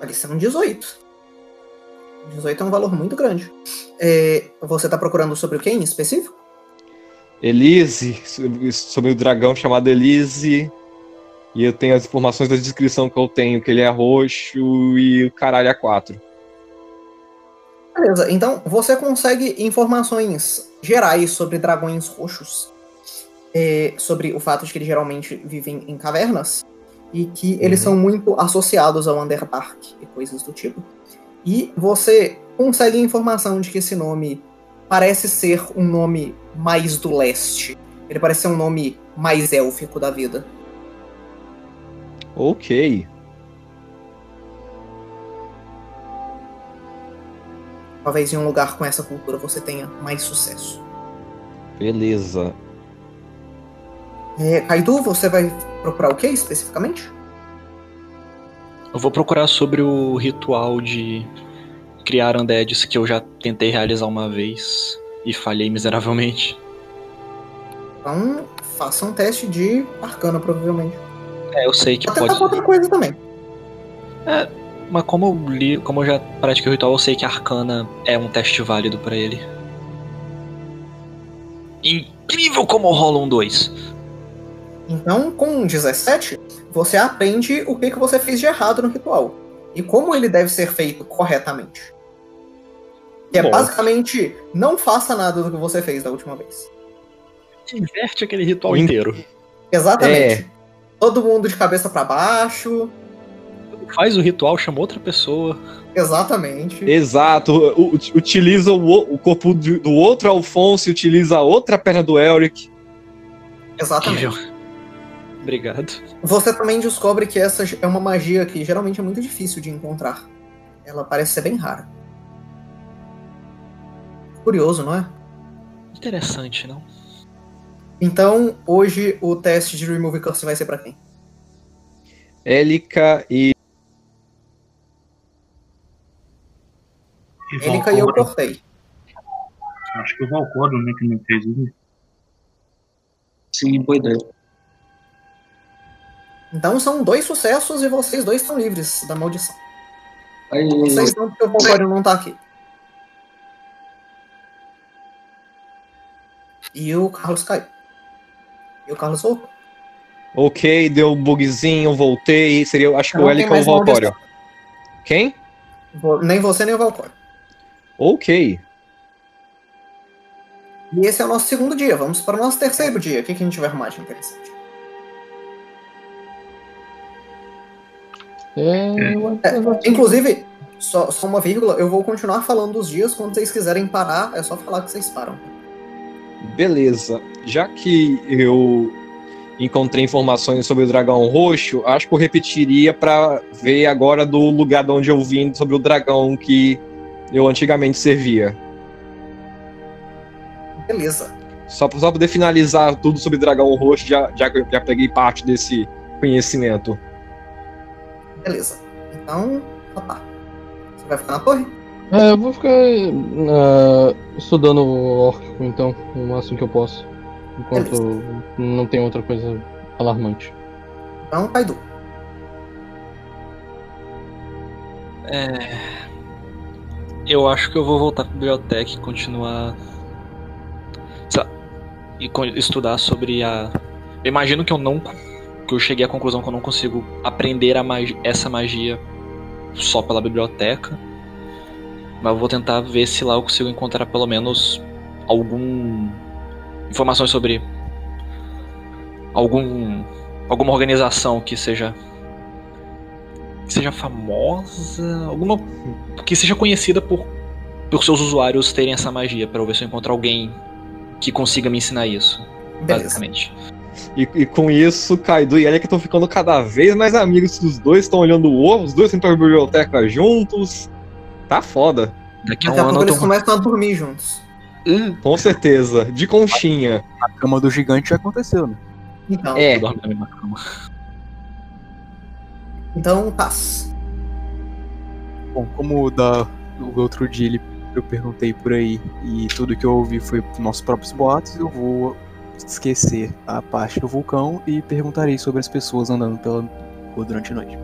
É um 18. 18 é um valor muito grande. É, você tá procurando sobre o que em específico? Elise, sobre o dragão chamado Elise. E eu tenho as informações da descrição que eu tenho, que ele é roxo e o caralho é 4. Beleza, então você consegue informações gerais sobre dragões roxos, é, sobre o fato de que eles geralmente vivem em cavernas e que eles são muito associados ao Underdark e coisas do tipo. E você consegue informação de que esse nome parece ser um nome mais do leste. Ele parece ser um nome mais élfico da vida. Ok. Talvez em um lugar com essa cultura você tenha mais sucesso. Beleza. É, Kaido, você vai procurar o que especificamente? Eu vou procurar sobre o ritual de criar undeads que eu já tentei realizar uma vez e falhei miseravelmente. Então, faça um teste de arcana, provavelmente. É, eu sei que Pode pode. outra coisa também. É, mas como eu li, como eu já pratiquei o ritual, eu sei que arcana é um teste válido pra ele. Incrível como rola um 2. Então, com 17, você aprende o que, que você fez de errado no ritual. E como ele deve ser feito corretamente. Que é Bom. basicamente, não faça nada do que você fez da última vez. Inverte aquele ritual In- inteiro. Exatamente. É. Todo mundo de cabeça pra baixo. Faz o ritual, chama outra pessoa. Exatamente. Exato. Utiliza o, corpo do, do outro Alfonso e utiliza a outra perna do Elric. Exatamente. Obrigado. Você também descobre que essa é uma magia que geralmente é muito difícil de encontrar. Ela parece ser bem rara. Curioso, não é? Interessante, não? Então, hoje o teste de Remove Curse vai ser pra quem? Élica e. E Ele caiu, eu cortei. Acho que o Valcório, né, que não fez isso. Sim, boa ideia. Então são dois sucessos e vocês dois estão livres da maldição. Aí, Vocês não, porque o Valcório não tá aqui. E o Carlos caiu. E o Carlos voltou. Ok, deu um bugzinho, voltei. Seria, acho que o Élica ou o Valcório. Quem? Nem você, nem o Valcório. Ok. E esse é o nosso segundo dia. Vamos para o nosso terceiro dia. O que, que a gente vai arrumar de interessante? É, eu- É, inclusive, só, só uma vírgula, eu vou continuar falando dos dias. Quando vocês quiserem parar, é só falar que vocês param. Beleza. Já que eu encontrei informações sobre o dragão roxo, acho que eu repetiria pra ver agora do lugar de onde eu vim sobre o dragão que eu antigamente servia. Beleza. Só pra, só poder finalizar tudo sobre dragão roxo, já, já já peguei parte desse conhecimento. Beleza. Então, tá, tá. Você vai ficar na torre? é, eu vou ficar ah, estudando o órquico, então, o máximo que eu posso. Enquanto não tem outra coisa alarmante. Então, Kaido. É. Eu acho que eu vou voltar pra biblioteca e continuar. Sei lá, e estudar sobre a. Eu imagino que eu não. Que eu cheguei à conclusão que eu não consigo aprender essa magia só pela biblioteca. Mas eu vou tentar ver se lá eu consigo encontrar pelo menos algum. informações sobre. algum. alguma organização que seja que seja famosa, alguma que seja conhecida por por seus usuários terem essa magia, para eu ver se eu encontro alguém que consiga me ensinar isso, Beleza. basicamente. E, e com isso, Kaido e Élica estão ficando cada vez mais amigos. Os dois estão olhando o ovo, os dois estão pra biblioteca juntos. Tá foda. Daqui a Daqui a um pouco eles tô... começam a dormir juntos. Com certeza. De conchinha. A cama do gigante já aconteceu, né? Então, É. eu dormo na mesma cama. então Taz. Bom, como da, o outro dia ele, eu perguntei por aí e tudo que eu ouvi foi nossos próprios boatos, eu vou esquecer a parte do vulcão e perguntarei sobre as pessoas andando pela rua durante a noite.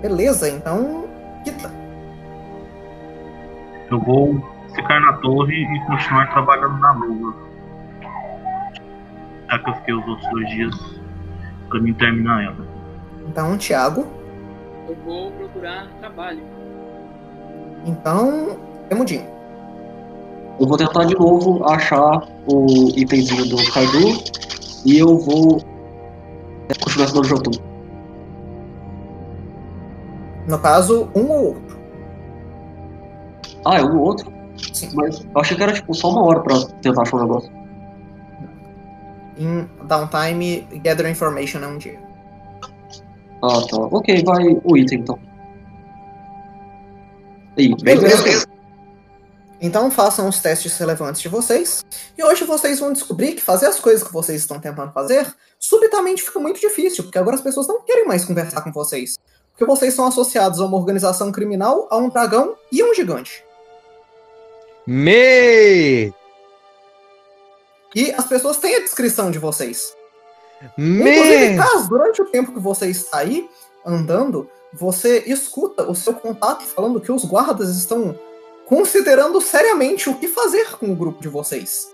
Beleza, então. Kita. Eu vou ficar na torre e continuar trabalhando na lua. Já que eu fiquei os outros dois dias pra mim terminar ela. Então, Thiago. Eu vou procurar trabalho. Então, Temudinho. Eu vou tentar de novo achar o itemzinho do Kaido e eu vou continuar ensinando o Jotun. No caso, um ou outro. Ah, é um ou outro? Sim. Mas eu achei que era tipo só uma hora pra tentar achar um negócio. Em downtime, gather information é um dia. Ah, tá. Ok, vai o item então. Aí, Beleza. Então façam os testes relevantes de vocês. E hoje vocês vão descobrir que fazer as coisas que vocês estão tentando fazer subitamente fica muito difícil, porque agora as pessoas não querem mais conversar com vocês. Porque vocês são associados a uma organização criminal, a um dragão e a um gigante. Me! E as pessoas têm a descrição de vocês. Inclusive, Me! caso, durante o tempo que você está aí andando, você escuta o seu contato falando que os guardas estão considerando seriamente o que fazer com o grupo de vocês.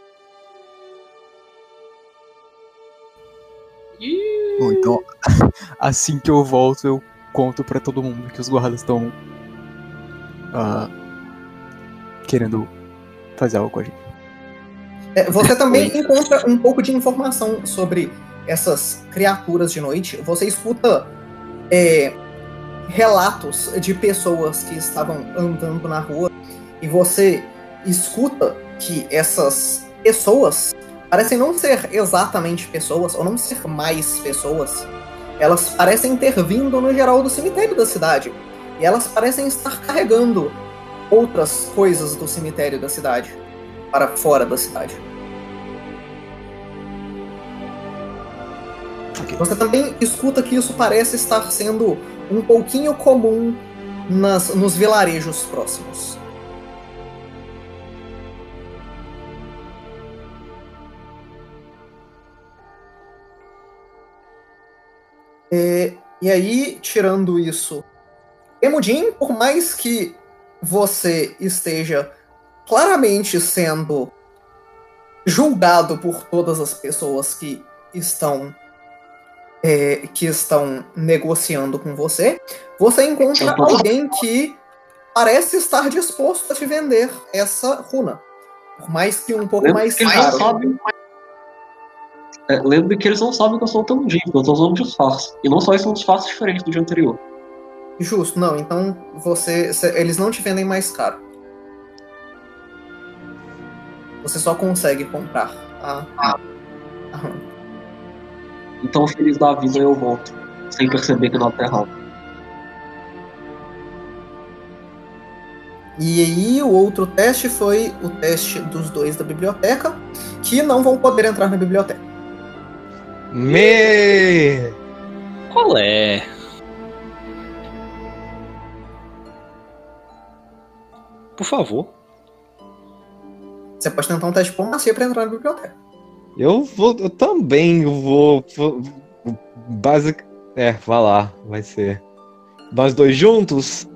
Bom, então, assim que eu volto, eu conto pra todo mundo que os guardas estão ah, querendo fazer algo com a gente. É, você também encontra um pouco de informação sobre essas criaturas de noite. Você escuta é, relatos de pessoas que estavam andando na rua e você escuta que essas pessoas parecem não ser exatamente pessoas, ou não ser mais pessoas. Elas parecem ter vindo no geral do cemitério da cidade. E elas parecem estar carregando outras coisas do cemitério da cidade para fora da cidade. Ok. Você também escuta que isso parece estar sendo um pouquinho comum nas, nos vilarejos próximos. É, e aí, tirando isso, Emudin, por mais que você esteja claramente sendo julgado por todas as pessoas que estão é, que estão negociando com você, você encontra alguém que parece estar disposto a te vender essa runa. Por mais que um pouco mais caro. sabem. É, lembre que eles não sabem que eu sou o Tamudinho, porque eu tô usando disfarce. E não só isso, é um disfarce diferente do dia anterior. Justo, não. Então você, cê- eles não te vendem mais caro. Você só consegue comprar a, a, a runa. Então, feliz da vida, eu volto. Sem perceber que não tá errado. E aí o outro teste foi o teste dos dois da biblioteca, que não vão poder entrar na biblioteca. Me! Qual é? Por favor. Você pode tentar um teste de diplomacia pra entrar na biblioteca. Eu vou. Eu também vou. vou basic. É, vai lá, vai ser. Nós dois juntos?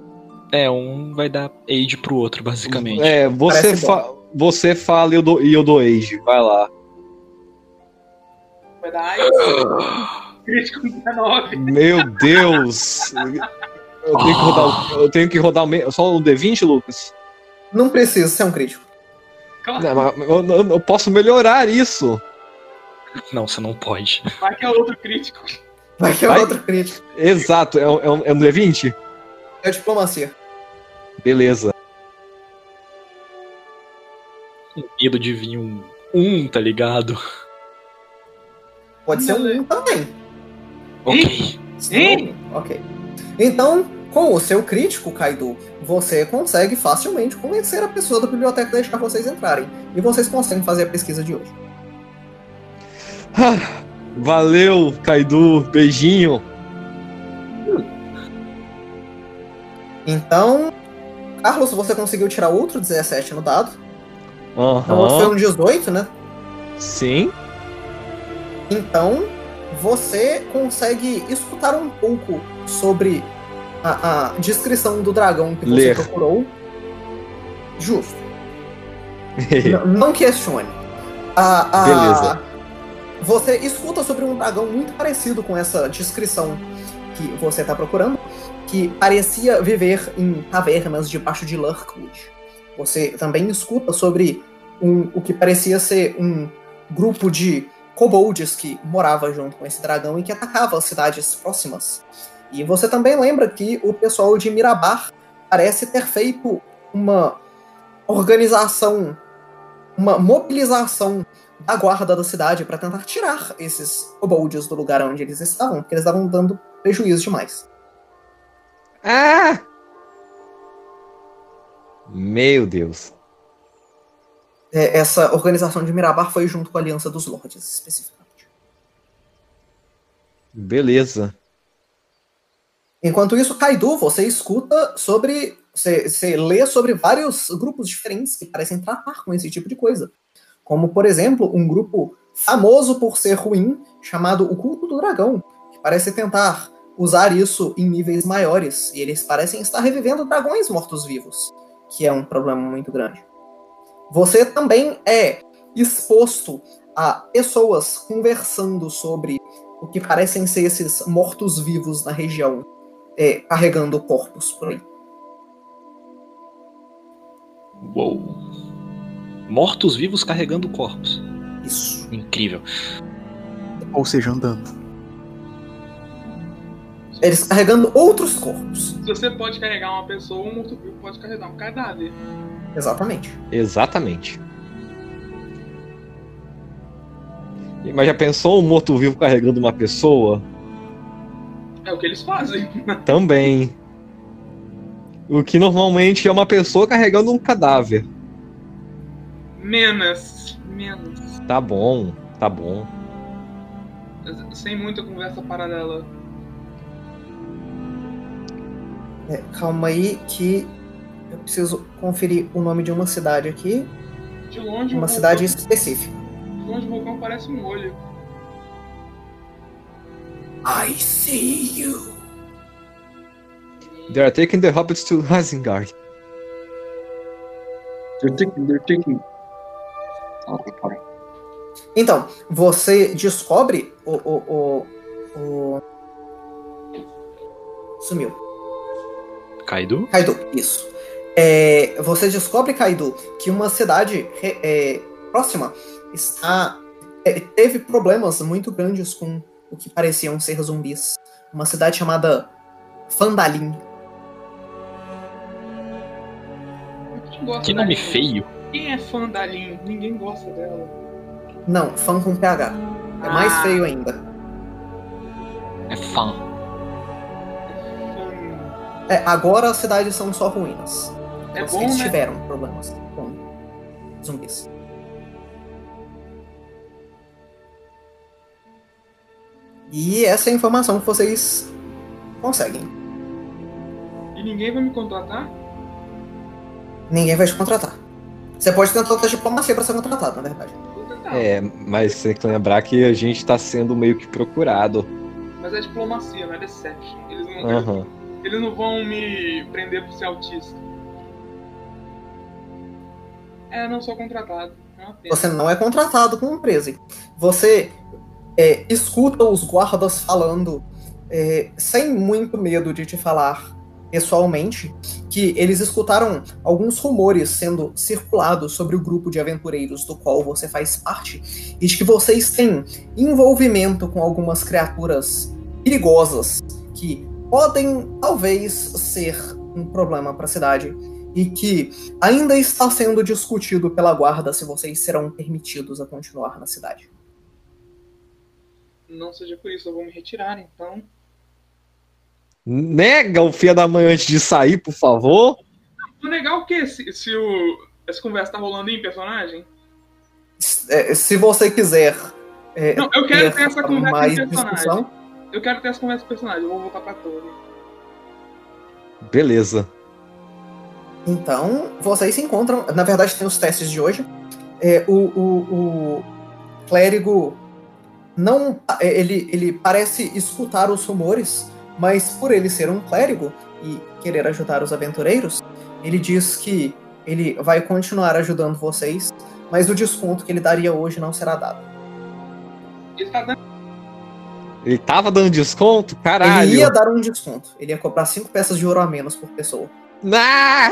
É, um vai dar aid pro outro, basicamente. É, você, fa você fala e eu dou, e eu dou age, vai lá. AIDS. Crítico 19. Meu Deus! Eu tenho que rodar, o- eu tenho que rodar só o D20, Lucas? Não precisa ser um crítico. Claro, Não, mas eu, eu- eu posso melhorar isso. Não, você não pode. vai que é outro crítico. Vai que é Vai. outro crítico. Exato, é, um- é, um- é um D20? É diplomacia. Beleza. Com medo de vir um, um, tá ligado? Pode ser um também. Ok. Sim. Ok. Então, com o seu crítico, Kaido, você consegue facilmente convencer a pessoa da biblioteca a deixar vocês entrarem. E vocês conseguem fazer a pesquisa de hoje. Ah, Valeu, Kaidu, beijinho. Então, Carlos, você conseguiu tirar outro 17 no dado. O outro foi um 18, né? sim. Então, você consegue escutar um pouco sobre a, a descrição do dragão que você Ler. procurou. Justo. Não questione. A, a- Beleza. você escuta sobre um dragão muito parecido com essa descrição que você está procurando, que parecia viver em tavernas debaixo de Lurkwood. Você também escuta sobre um, o que parecia ser um grupo de kobolds que morava junto com esse dragão e que atacava as cidades próximas. E você também lembra que o pessoal de Mirabar parece ter feito uma organização, uma mobilização da guarda da cidade para tentar tirar esses kobolds do lugar onde eles estavam, porque eles estavam dando prejuízo demais. Ah! Meu Deus. É, essa organização de Mirabar foi junto com a Aliança dos Lordes, especificamente. Beleza. Enquanto isso, Kaido, você escuta sobre. Você, você lê sobre vários grupos diferentes que parecem tratar com esse tipo de coisa. Como, por exemplo, um grupo famoso por ser ruim, chamado O Culto do Dragão, que parece tentar usar isso em níveis maiores. E eles parecem estar revivendo dragões mortos-vivos, que é um problema muito grande. Você também é exposto a pessoas conversando sobre o que parecem ser esses mortos-vivos na região, é, carregando corpos por aí. Uou. Mortos-vivos carregando corpos. Isso. Incrível. Ou seja, andando. Eles carregando outros corpos. Se você pode carregar uma pessoa, um morto-vivo pode carregar um cadáver. Exatamente. Exatamente. Mas já pensou um morto-vivo carregando uma pessoa? É o que eles fazem. Também. O que normalmente é uma pessoa carregando um cadáver. Menos. Menos. Tá bom, tá bom. Sem muita conversa paralela. É, calma aí que eu preciso conferir o nome de uma cidade aqui. De longe, Uma cidade vulcão- específica. de longe o vulcão parece um olho. I see you. They are taking the hobbits to Isengard. They're taking, they're taking. Peraí. Então, você descobre o. o, o, o... Sumiu. Kaido? Kaido, isso. É, você descobre, Kaido, que uma cidade re- é, próxima está é, teve problemas muito grandes com o que pareciam ser zumbis. Uma cidade chamada gosta Que nome feio. Quem é fã da Lin? Ninguém gosta dela. Não, fã com PH. É mais Ah. feio ainda. É fã. É, agora as cidades são só ruínas. É Eles bom, né? tiveram problemas com zumbis. E essa é a informação que vocês conseguem. E ninguém vai me contratar? Ninguém vai te contratar. Você pode tentar outra diplomacia pra ser contratado, na verdade. É, mas você tem que lembrar que a gente tá sendo meio que procurado. Mas é diplomacia, não é deception. Eles não, Aham. Eles não vão me prender por ser autista. É, não sou contratado. É. Você não é contratado como empresa. Você é, escuta os guardas falando, é, sem muito medo de te falar pessoalmente, que eles escutaram alguns rumores sendo circulados sobre o grupo de aventureiros do qual você faz parte, e de que vocês têm envolvimento com algumas criaturas perigosas que podem talvez ser um problema para a cidade e que ainda está sendo discutido pela guarda se vocês serão permitidos a continuar na cidade. Não seja por isso, eu vou me retirar, então. Nega o filho da mãe antes de sair, por favor. Vou negar o quê? Se, se o, essa conversa tá rolando em personagem? É, se você quiser é, Não, eu quero ter essa conversa mais em personagem. discussão, Eu quero ter essa conversa com o personagem, eu vou voltar pra torre. Beleza. então vocês se encontram. Na verdade, tem os testes de hoje. É, o, o- o clérigo não. é, Ele, ele parece escutar os rumores, mas por ele ser um clérigo e querer ajudar os aventureiros, ele diz que ele vai continuar ajudando vocês, mas o desconto que ele daria hoje não será dado. Ele tá dando. Ele tava dando desconto? Caralho. Ele ia dar um desconto. Ele ia cobrar 5 peças de ouro a menos por pessoa. Ah!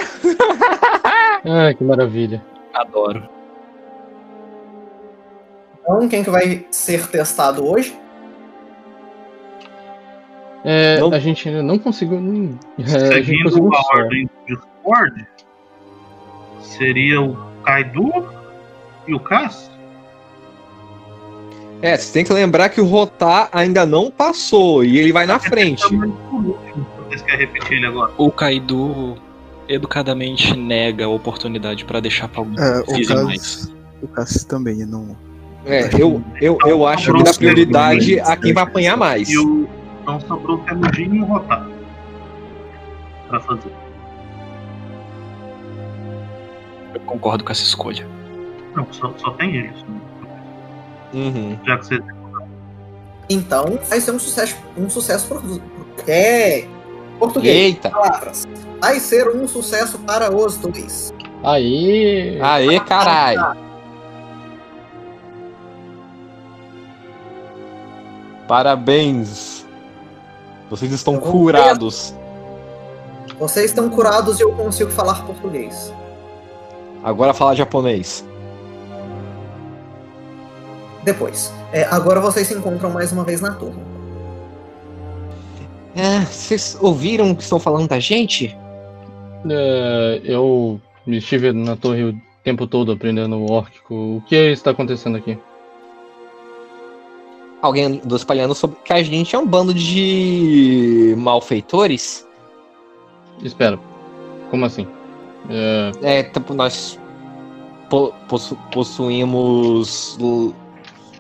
Ah, que maravilha. Adoro. Então, quem que vai ser testado hoje? É, A gente ainda não conseguiu. hum, é, a gente Seguindo conseguiu a ordem do Discord, seria o Kaidu e o Cass? É, você tem que lembrar que o Rotar ainda não passou e ele vai na frente. O Kaido educadamente nega a oportunidade pra deixar pra alguém É, o precise mais. Cass, o Cass também não. É, eu, eu, eu acho que dá prioridade a quem vai apanhar mais. E o, então sobrou o Temudinho e o Rotar. Pra fazer. Eu concordo com essa escolha. Não, só, só tem eles. né? Uhum. Já que você. Então, vai ser um sucesso, um sucesso por, é, português. Eita! Palavras. Vai ser um sucesso para os dois. Aí. Aê, caralho! Parabéns! Vocês estão vou curados. Vocês estão curados e eu consigo falar português. Agora fala japonês. Depois. É, agora vocês se encontram mais uma vez na torre. Ah, vocês ouviram o que estão falando da gente? É, eu estive na torre o tempo todo aprendendo o órquico. O que está acontecendo aqui? Alguém andou espalhando sobre que a gente é um bando de malfeitores? Espera. Como assim? É, É, tipo, nós po- possu- possuímos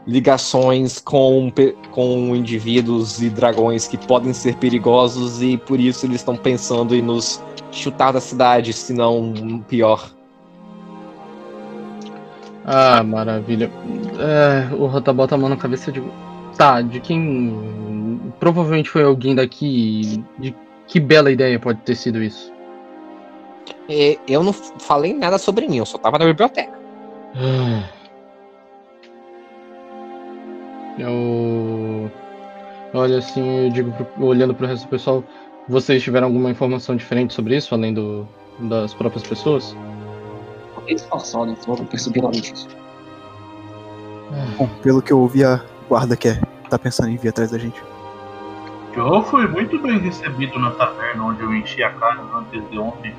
ligações com, com indivíduos e dragões que podem ser perigosos e por isso eles estão pensando em nos chutar da cidade, se não pior. Ah, maravilha. É, o Rota bota a mão na cabeça de. Tá, de quem. Provavelmente foi alguém daqui. De que bela ideia pode ter sido isso? E eu não falei nada sobre mim, eu só tava na biblioteca. Eu. Olha assim, eu digo pro- olhando pro resto do pessoal, vocês tiveram alguma informação diferente sobre isso, além do, das próprias pessoas? Eles passaram, disso. Bom, pelo que eu ouvi, a guarda quer. Tá pensando em vir atrás da gente. Eu fui muito bem recebido na taverna onde eu enchi a cara antes de ontem.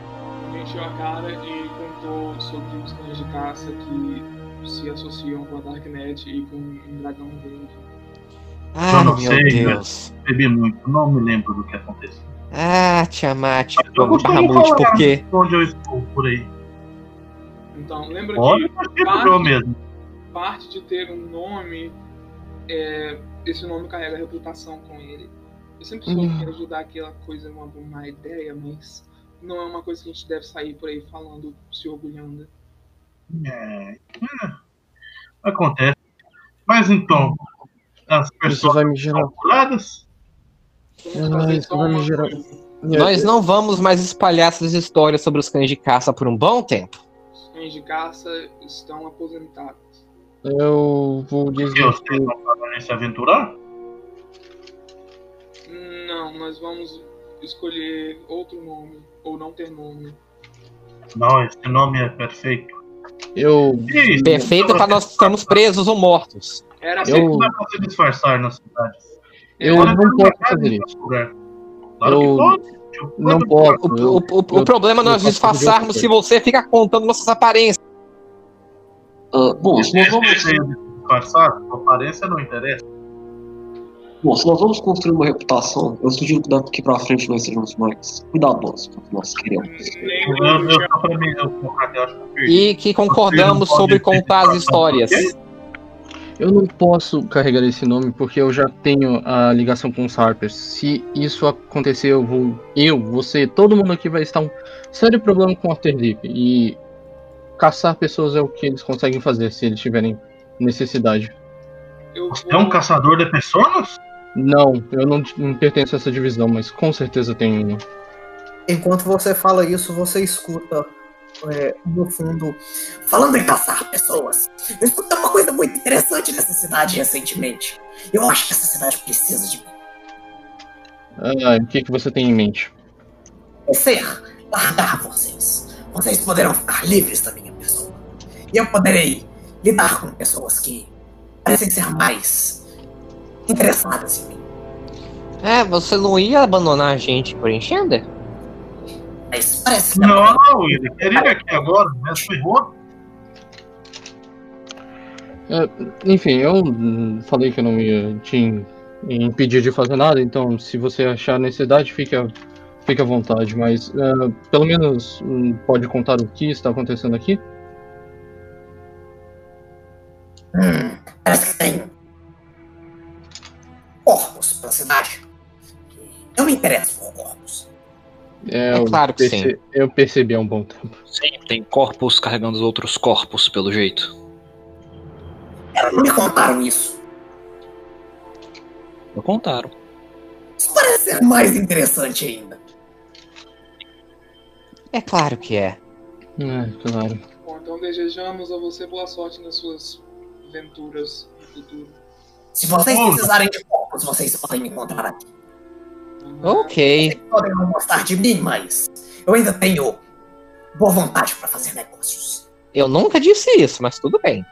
encheu a cara e contou sobre os cães de caça que se associam com a Darknet e com um dragão verde. Não meu sei? Deus. Bebi muito, não me lembro do que aconteceu. Ah, Tiamat, Bahamut, por quê? Onde eu estou por aí. Então, lembra Olha, que eu eu mesmo. parte de ter um nome, é, esse nome carrega reputação com ele. Eu sempre soube que ajudar aquela coisa é uma má ideia, mas não é uma coisa que a gente deve sair por aí falando, se orgulhando. É, é, acontece. Mas então, as pessoas vai me gerar. Ah, isso vai me gerar- coisa. Nós não vamos mais espalhar essas histórias sobre os cães de caça por um bom tempo. Os cães de caça estão aposentados. Eu vou dizer vocês que. não podem se aventurar? Não, nós vamos escolher outro nome, ou não ter nome. Não, esse nome é perfeito. Eu. Perfeito para nós estamos presos ou mortos. Era Você Eu- pra se disfarçar na cidade. Eu não posso fazer isso. Claro Eu que pode. Tipo, Não posso. O, eu- o- o- o eu- problema é nós eu disfarçarmos se você fica contando nossas aparências. Ah, bom, se nós Esse vamos, se disfarçar, aparência não interessa. Bom, se nós vamos construir uma reputação, eu sugiro que daqui pra frente nós sejamos mais cuidadosos com o que nós queremos. E que concordamos sobre contar as histórias. Eu não posso carregar esse nome porque eu já tenho a ligação com os Harpers. Se isso acontecer, eu vou. Eu, você, todo mundo aqui vai estar um sério problema com o Waterdeep. E caçar pessoas é o que eles conseguem fazer se eles tiverem necessidade. Você é um caçador de pessoas? Não, eu não, não pertenço a essa divisão, mas com certeza tenho uma. Enquanto você fala isso, você escuta é, no fundo, falando em caçar pessoas. Eu escutei uma coisa muito interessante nessa cidade recentemente. Eu acho que essa cidade precisa de mim. Ah, o que, que você tem em mente? É ser largar vocês. Vocês poderão ficar livres da minha pessoa. E eu poderei lidar com pessoas que parecem ser mais interessadas em mim. É, você não ia abandonar a gente por enchender? Mas parece que Não, não, ele queria ir aqui agora, mas ferrou. É, enfim, eu falei que eu não ia te impedir de fazer nada, então se você achar necessidade, fica, fica à vontade, mas é, pelo menos hum, pode contar o que está acontecendo aqui? Hum, parece que tem corpos pela cidade. Eu me interesso por corpos. É, É eu claro que sim. Eu percebi há um bom tempo. Sim, tem corpos carregando os outros corpos, pelo jeito. Elas não me contaram isso. Não contaram. Isso parece ser mais interessante ainda. É claro que é. É, claro. Bom, então desejamos a você boa sorte nas suas aventuras no futuro. Se vocês precisarem de corpos, vocês podem me encontrar aqui. Ok. Vocês podem não gostar de mim, mas eu ainda tenho boa vontade para fazer negócios. Eu nunca disse isso, mas tudo bem.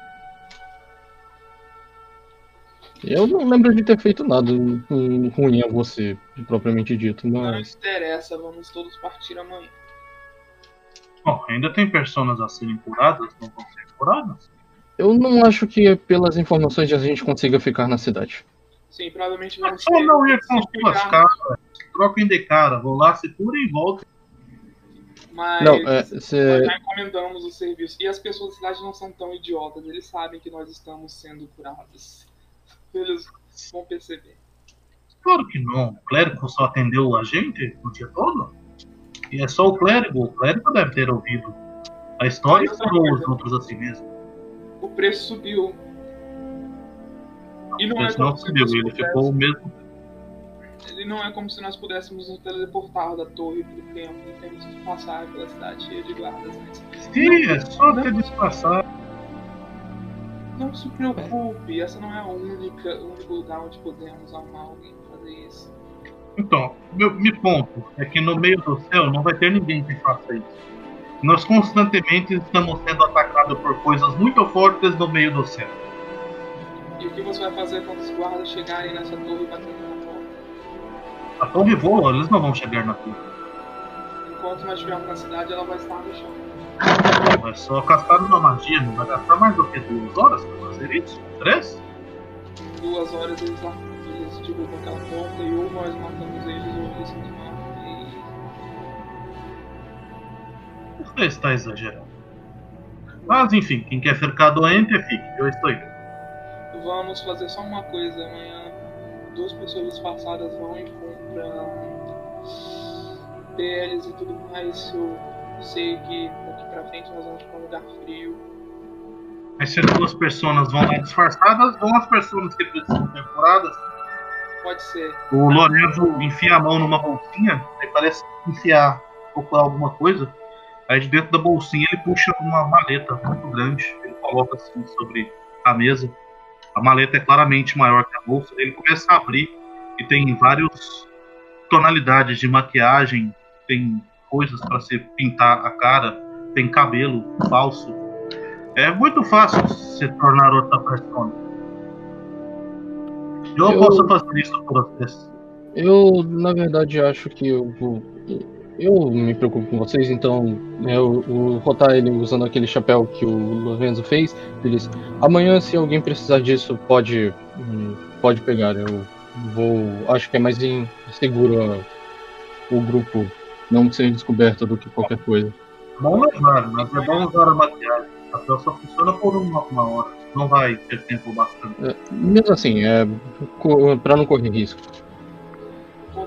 Eu não lembro de ter feito nada ruim a você, propriamente dito, Não mas. interessa, vamos todos partir amanhã. Bom, ainda tem pessoas a serem curadas, não vão ser curadas? Eu não acho que pelas informações a gente consiga ficar na cidade. Sim, provavelmente vamos só não ir com suas caras. Troquem de cara, vão lá, se curem e voltem. Mas Não, é, nós você. já encomendamos o serviço. E as pessoas da cidade não são tão idiotas, eles sabem que nós estamos sendo curados. Eles vão perceber. Claro que não. O clérigo só atendeu a gente o dia todo? E é só o clérigo. O clérigo deve ter ouvido a história e curou os outros assim mesmo. O preço subiu. E não é como não se subiu, ele ficou o mesmo. Ele não é como se nós pudéssemos nos teleportar da torre pro tempo. Temos que passar pela cidade cheia de guardas antes. Sim, é só ter disfarçado. Não se preocupe, essa não é a única, o único lugar onde podemos arrumar alguém pra fazer isso. Então, meu, me ponto é que no meio do céu não vai ter ninguém que faça isso. Nós constantemente estamos sendo atacados por coisas muito fortes no meio do céu. E o que você vai fazer quando os guardas chegarem nessa torre e baterem na porta? A torre voa, eles não vão chegar na torre. Enquanto nós estivermos na cidade, ela vai estar no chão. É só castar uma magia, não vai gastar mais do que duas horas para fazer isso? Três? Duas horas eles, eles derrubam aquela porta e ou nós matamos eles ou eles nos matam. Você está exagerando. Mas enfim, quem quer ficar doente, fique. Eu estou indo. Vamos fazer só uma coisa amanhã. Duas pessoas disfarçadas vão e compram peles e tudo mais. Eu sei que daqui pra frente nós vamos pra um lugar frio. Mas se as duas pessoas vão lá disfarçadas, vão as pessoas que precisam ser curadas. Pode ser. O Lorenzo enfia a mão numa bolsinha, aí parece enfiar procurar alguma coisa. Aí de dentro da bolsinha ele puxa uma maleta muito grande, ele coloca assim sobre a mesa. A maleta é claramente maior que a bolsa. Ele começa a abrir e tem várias tonalidades de maquiagem, tem coisas para se pintar a cara, tem cabelo falso. É muito fácil se tornar outra persona. Eu, Eu- posso fazer isso por vocês. Eu, na verdade, acho que eu vou. Eu me preocupo com vocês, então né, o, rotar ele usando aquele chapéu que o Lorenzo fez, ele disse, amanhã se alguém precisar disso, pode, hum, pode pegar. Eu vou. Acho que é mais em- seguro a- o grupo não ser descoberto do que qualquer coisa. Bom levar, mas é bom usar a maquiagem. O papel só funciona por uma, uma hora. Não vai ter tempo bastante. É, mesmo assim, é pra não correr risco.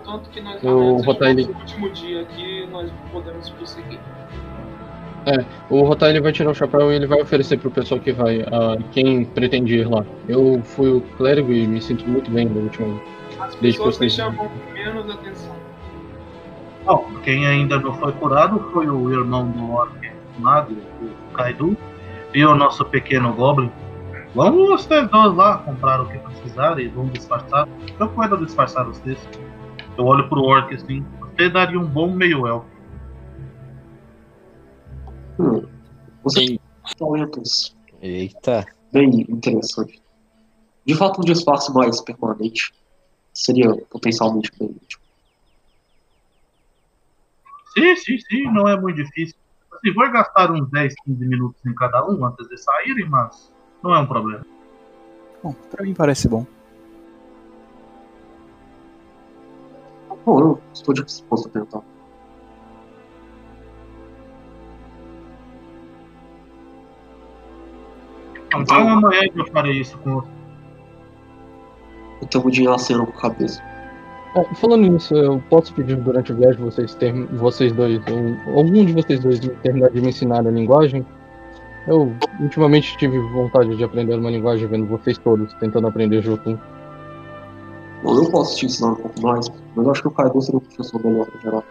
Contanto que nós Eu vou ele- último dia aqui, nós podemos prosseguir. O Rotar ele vai tirar o chapéu e ele vai oferecer pro pessoal que vai, a quem pretende ir lá. Eu fui o clérigo e me sinto muito bem no último. As Desde que pessoas me vocês- chamam menos atenção. Bom, quem ainda não foi curado foi o irmão do Orc mago, o Kaido, e o nosso pequeno Goblin. Vamos vocês dois lá comprar o que precisar e vamos disfarçar. Eu puedo disfarçar vocês. Eu olho pro Orc assim. Você daria um bom meio elfo. Hum, você Sim. tem talentos Eita. bem interessante. De fato, um disfarce mais permanente seria potencialmente bem útil. Sim, sim, sim, não é muito difícil. Assim, vou gastar uns 10, 15 minutos em cada um antes de saírem, mas não é um problema. Bom, pra mim parece bom. Bom, eu estou disposto a tentar. Então amanhã eu farei isso com você. Eu tenho um dinheiro aceno com a cabeça. É, falando nisso, eu posso pedir durante a viagem vocês, term... vocês dois, ou algum de vocês dois, terminar de me ensinar a linguagem? Eu ultimamente tive vontade de aprender uma linguagem vendo vocês todos tentando aprender Jotun. Bom, eu posso te ensinar um pouco mais, mas eu acho que o Kaido seria um professor melhor pra geral.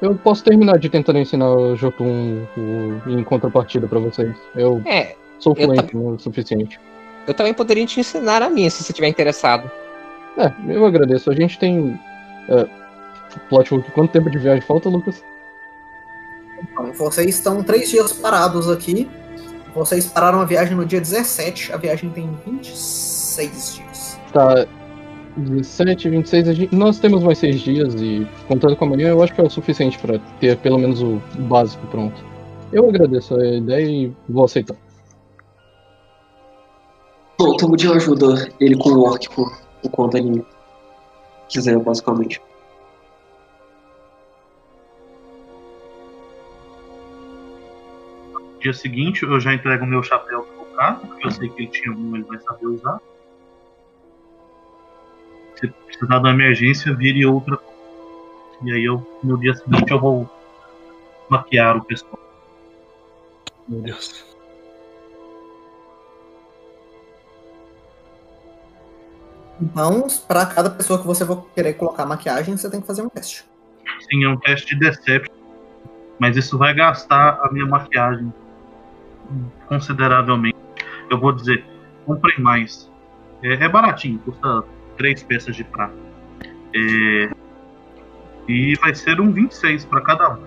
Eu posso terminar de tentar ensinar o Jotun o- em contrapartida pra vocês. Eu É, sou Eu fluente o suficiente. eu também poderia te ensinar a minha, se você estiver interessado. É, eu agradeço. A gente tem. É, plot hook. Quanto tempo de viagem falta, Lucas? Então, vocês estão três dias parados aqui. Vocês pararam a viagem no dia 17. A viagem tem 26 dias. Tá. 17, 26, a gente, nós temos mais seis dias e contando com amanhã eu acho que é o suficiente pra ter pelo menos o básico pronto. Eu agradeço a ideia e vou aceitar. Bom, Tomo de ajuda ele com o Orc por, por quanto ele quiser, basicamente. No dia seguinte eu já entrego o meu chapéu pro cara, porque eu sei que ele tinha um, ele vai saber usar. Se precisar da emergência, vire outra. E aí eu, no dia seguinte eu vou maquiar o pessoal. Meu Deus. Então, para cada pessoa que você for querer colocar maquiagem, você tem que fazer um teste. Sim, é um teste de Deception. Mas isso vai gastar a minha maquiagem consideravelmente. Eu vou dizer, comprem mais. É, é baratinho, custa três peças de prata. É, e vai ser um 26 para cada um.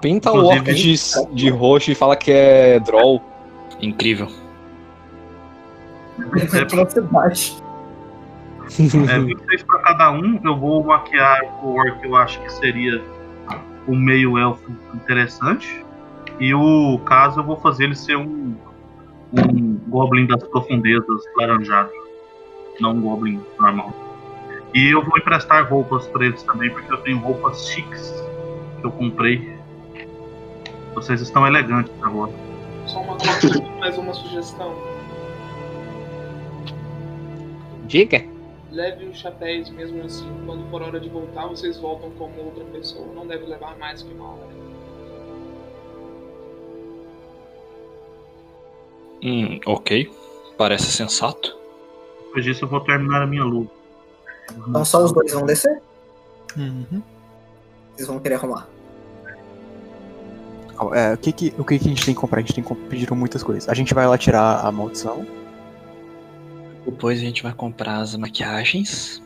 Pinta o orc de, de roxo e fala que é draw. Incrível. Velocidade. É, 26 para cada um. Eu vou maquiar o orc que eu acho que seria o meio elfo interessante. E o caso eu vou fazer ele ser um, um goblin das profundezas laranjado. Não um goblin normal. E eu vou emprestar roupas para eles também, porque eu tenho roupas chiques que eu comprei. Vocês estão elegantes agora. Só uma coisa, mais uma sugestão. Diga. Leve os chapéus mesmo assim. Quando for hora de voltar, vocês voltam como outra pessoa. Não deve levar mais que uma hora. Hum, ok. Parece sensato. Depois disso eu vou terminar a minha luta. Então só os dois vão descer? Uhum. Vocês vão querer arrumar. É, o que que, o que que a gente tem que comprar? A gente tem que pediram muitas coisas. A gente vai lá tirar a maldição. Depois a gente vai comprar as maquiagens.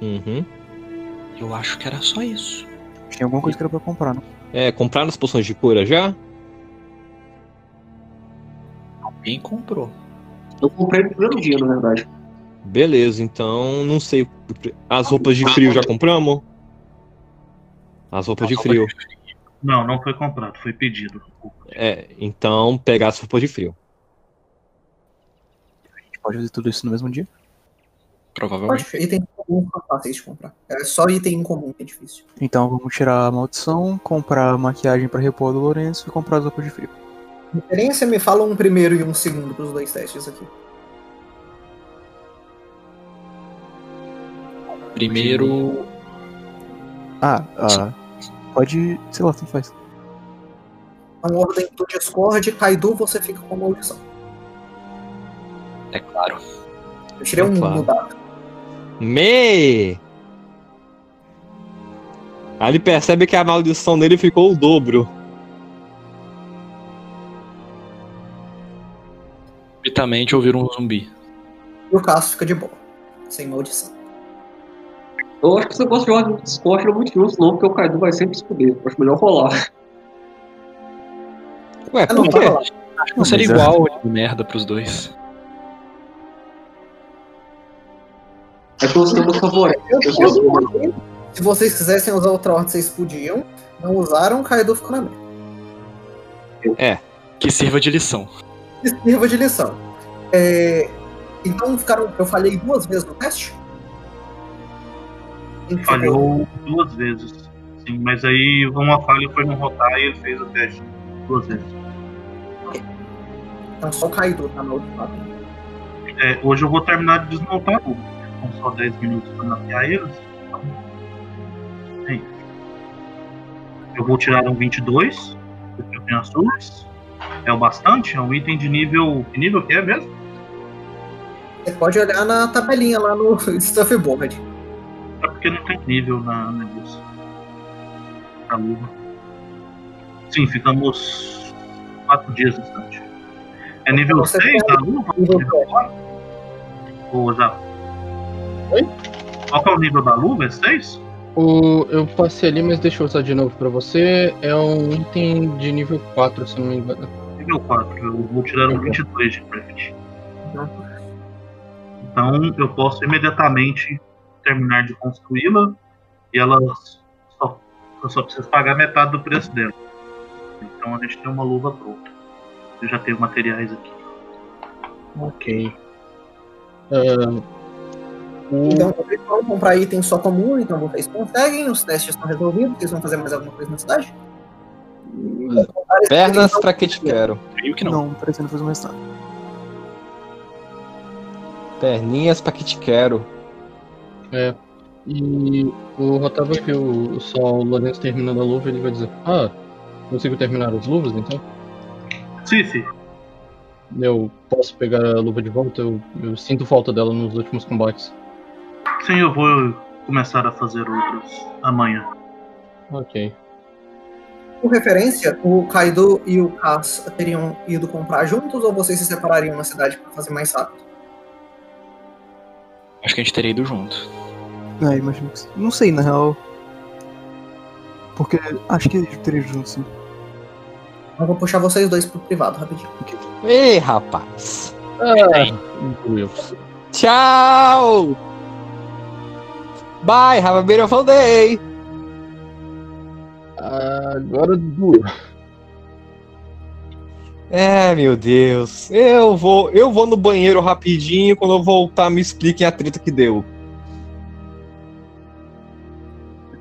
Uhum. Eu acho que era só isso. Tinha alguma coisa que era pra comprar, não? É, compraram as poções de cura já? Alguém comprou. Eu comprei no primeiro dia, na verdade. Beleza, então não sei. As roupas de frio já compramos? As roupas de frio. Não, não foi comprado, foi pedido. É, então pegar as roupas de frio. A gente pode fazer tudo isso no mesmo dia? Provavelmente. Pode, item comum são fáceis de comprar. É só item comum que é difícil. Então vamos tirar a maldição, comprar a maquiagem pra repor do Lourenço e comprar as roupas de frio. Referência, me fala um primeiro e um segundo pros dois testes aqui. Primeiro. Ah, ah pode. sei lá, tanto faz. Então, ordem do Discord, Kaido, você fica com a maldição. É claro. Eu tirei É um claro. dado. Me! Aí ele percebe que a maldição dele ficou o dobro. Subitamente ouviram um zumbi. E o Caso fica de boa. Sem maldição. Eu acho que esse negócio de ordem do Discord não é muito justo, não, porque o Kaido vai sempre se fuder. Acho melhor rolar. Ué, não, por quê? rolar. Não seria é- igual de merda pros dois. É que você não favorece. Se vocês quisessem usar outra ordem, vocês podiam. Não usaram, o Kaido ficou na merda. Que sirva de lição. E sirva de lição. É, Então ficaram. Eu falhei duas vezes no teste? Falhou duas vezes. Sim, mas aí uma falha foi no rotar e ele fez o teste duas vezes. Então só o Kaido tá na última. É, hoje eu vou terminar de desmontar tudo. São só 10 minutos pra mapear eles. Então, é isso. Eu vou tirar um 22. porque Eu tenho azuis. É o bastante? É um item de nível. Que nível que é mesmo? Você pode olhar na tabelinha lá no Stuff Board. É porque não tem nível na negócio. Na luva. Sim, ficamos 4 dias distante. É nível Você 6 tem da luva? nível Nível 4? Ou já? Oi? Qual que é o nível da luva? É 6? O, eu passei ali, mas deixa eu usar de novo pra você. É um item de nível 4, se não me engano. Nível 4. Eu vou tirar um 22 de craft. Então eu posso imediatamente terminar de construí-la e ela só, eu só preciso pagar metade do preço dela. Então a gente tem uma luva pronta. Eu já tenho materiais aqui. Ok. O- Então vocês vão comprar item só comum, então vocês conseguem, os testes estão resolvidos, vocês vão fazer mais alguma coisa na cidade? Pernas pra que te quero. Creio que não. Não, pretendo fazer mais nada. Perninhas pra que te quero. E o Rotava que o, só o Lourenço terminando a luva, ele vai dizer: Ah, consigo terminar as luvas então? Sim, sim. Eu posso pegar a luva de volta? Eu, eu sinto falta dela nos últimos combates. Sim, eu vou começar a fazer outros amanhã. Ok. Por referência, o Kaido e o Cass teriam ido comprar juntos ou vocês se separariam na cidade para fazer mais rápido? Acho que a gente teria ido junto. É, imagino que sim. Não sei, na real. Porque acho que teria junto, sim. Então vou puxar vocês dois pro privado rapidinho. Ei, rapaz. Incluiu. Tchau! Bye, have a beautiful day! Agora doeu. É, meu Deus. Eu vou, eu vou no banheiro rapidinho. Quando eu voltar, me expliquem a treta que deu.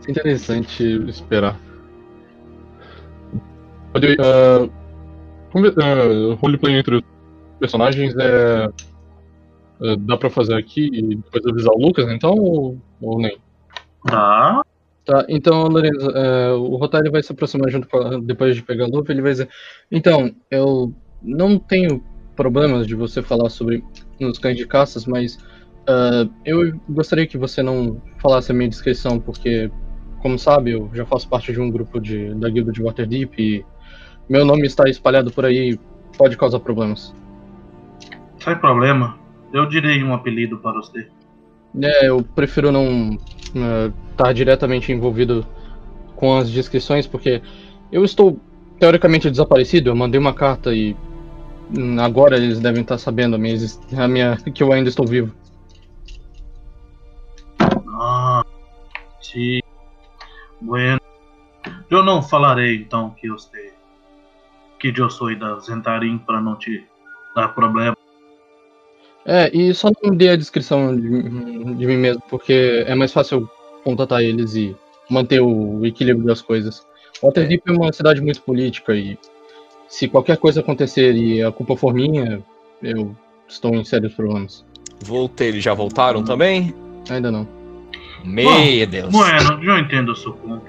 Interessante esperar. Pode, uh, uh, roleplay entre os personagens é. é, dá pra fazer aqui e depois avisar o Lucas, então? Ou, ou nem? Tá. Tá, então, Lorenzo, é, o Rotário vai se aproximar junto com a, depois de pegar a luva, ele vai dizer, então, eu não tenho problemas de você falar sobre os cães de caças, mas ah, eu gostaria que você não falasse a minha descrição, porque, como sabe, eu já faço parte de um grupo de, da guilda de Waterdeep e meu nome está espalhado por aí pode causar problemas. Sem problema. Eu direi um apelido para você. É, eu prefiro não estar diretamente envolvido com as descrições, porque eu estou teoricamente desaparecido. Eu mandei uma carta e agora eles devem estar sabendo a minha, a minha que eu ainda estou vivo. Ah, sim. Bueno. Eu não falarei então que eu sei. Que eu sou da Zentarim para não te dar problema. É, e só não me dê a descrição de, de mim mesmo, porque é mais fácil eu contatar eles e manter o equilíbrio das coisas. Waterdeep é uma cidade muito política e se qualquer coisa acontecer e a culpa for minha, eu estou em sérios problemas. Voltei, eles já voltaram também? Ainda não. Meu Deus. Bueno, eu entendo o seu ponto.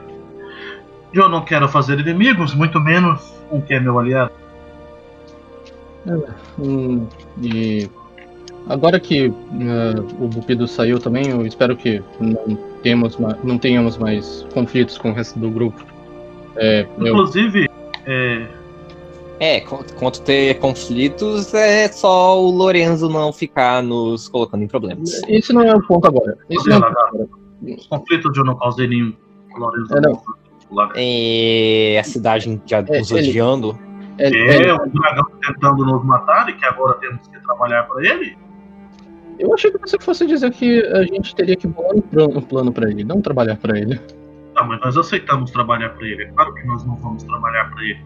Eu não quero fazer inimigos, muito menos um que é meu aliado. Hum, e agora que eh, o Bupido saiu também, eu espero que não, temos, não tenhamos mais conflitos com o resto do grupo. É, eu, Inclusive, é, É, qu- quanto ter conflitos, é só o Lorenzo não ficar nos colocando em problemas. esse não é o ponto agora. Esse não é o ponto agora. os conflitos eu não causei nenhum. Lourenço É, não. Lá. E a cidade já É, nos ele- odiando. É, É, é, o dragão tentando nos matar e que agora temos que trabalhar pra ele. eu achei que você fosse dizer que a gente teria que bolar um plano, um plano para ele, não trabalhar para ele. Tá, mas nós aceitamos trabalhar pra ele. É claro que nós não vamos trabalhar pra ele.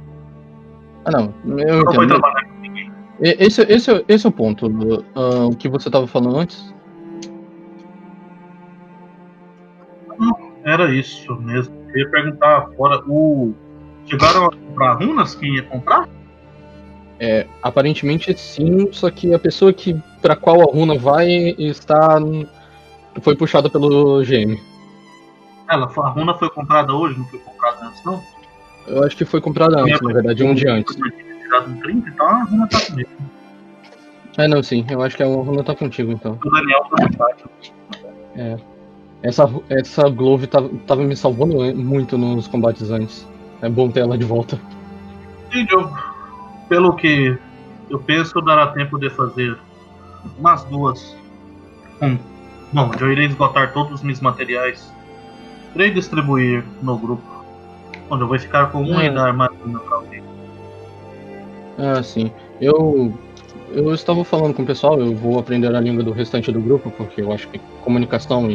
Ah, não. Eu Não entendo. trabalhar com ninguém. Esse, esse, é- esse é o ponto. ah, o que você estava falando antes? Era isso mesmo. Eu ia perguntar fora. O... Chegaram a comprar runas? Quem ia comprar? É, aparentemente sim, só que a pessoa que para qual a runa vai está foi puxada pelo GM. Ela, a runa foi comprada hoje, não foi comprada antes, não? Eu acho que foi comprada antes, na verdade, um dia antes. Tirado 30 tal, a runa tá comigo. Ah, não, sim, eu acho que a runa tá contigo então. O Daniel tá site. Essa, essa Glove tava, tava me salvando muito nos combates antes. É bom ter ela de volta. Sim, Diogo. Pelo que eu penso, dará tempo de fazer umas duas. Um. Bom, eu irei esgotar todos os meus materiais. Irei distribuir no grupo. Eu vou ficar com um É. dar mais uma pra alguém. Ah, sim. Eu. Eu estava falando com o pessoal, eu vou aprender a língua do restante do grupo, porque eu acho que comunicação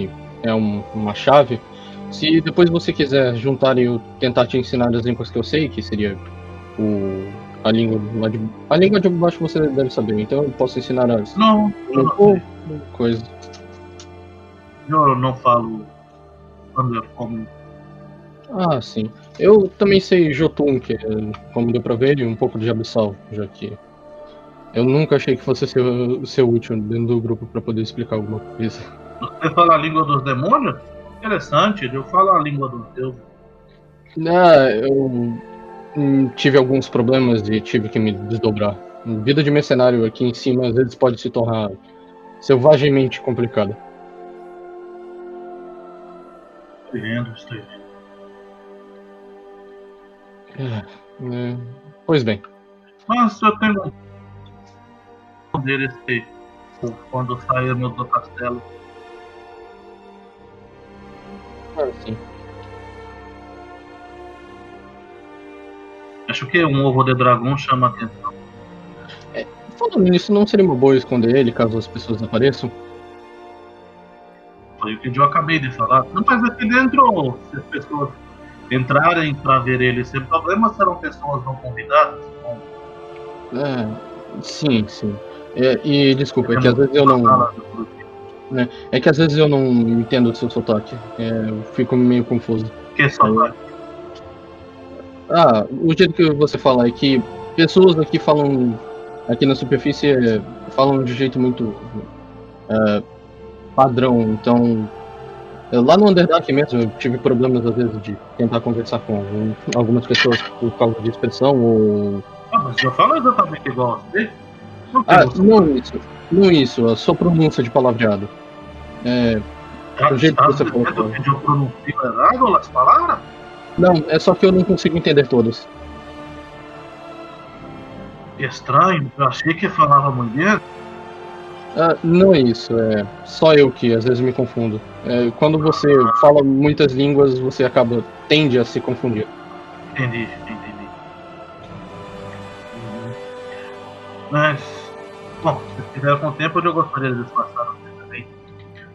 é um- uma chave. Se depois você quiser juntar e eu tentar te ensinar as línguas que eu sei, que seria o, a língua lá de. A língua de baixo você deve saber, então eu posso ensinar as. Não, eu não, coisa. eu não falo como. Ah, sim. Eu também sei Jotun, que é, como deu pra ver, e um pouco de Abissal, já que. Eu nunca achei que fosse ser, ser útil dentro do grupo pra poder explicar alguma coisa. Você fala a língua dos demônios? Interessante, eu falo a língua dos deuses. Ah, eu hum, tive alguns problemas e tive que me desdobrar. Vida de mercenário aqui em cima às vezes pode se tornar selvagemente complicada. Estou vendo, estou vendo. É, pois bem. Mas eu tenho deles que quando sairmos do castelo. Ah, sim. Acho que um ovo de dragão chama a atenção. Falando nisso, não seria uma boa esconder ele caso as pessoas apareçam? Foi o que eu acabei de falar. Não, mas aqui dentro, se as pessoas entrarem para ver ele sem problema, serão pessoas não convidadas. É, sim, sim. É, e desculpa, é que às vezes eu não. grupo. É que às vezes eu não entendo o seu sotaque. É, eu fico meio confuso. Que é só vai. Ah, o jeito que você fala é que pessoas aqui falam, aqui na superfície, é, falam de jeito muito é, padrão. Então, é, lá no Underdark mesmo, eu tive problemas às vezes de tentar conversar com algum- algumas pessoas por causa de expressão ou. Ah, mas eu falo exatamente igual a você. Não Ah, não isso. Não isso, a sua pronúncia de palavreado. É, Tá- do jeito tá que você falou, eu pronuncio errado as palavras? não, é só que eu não consigo entender todas. Estranho, eu achei que falava muito Ah, não é isso, é só eu que às vezes me confundo. É, quando você fala muitas línguas, você acaba tende a se confundir. Entendi, entendi. Uhum. Mas, bom, se tiver com tempo, eu gostaria de disfarçar você também.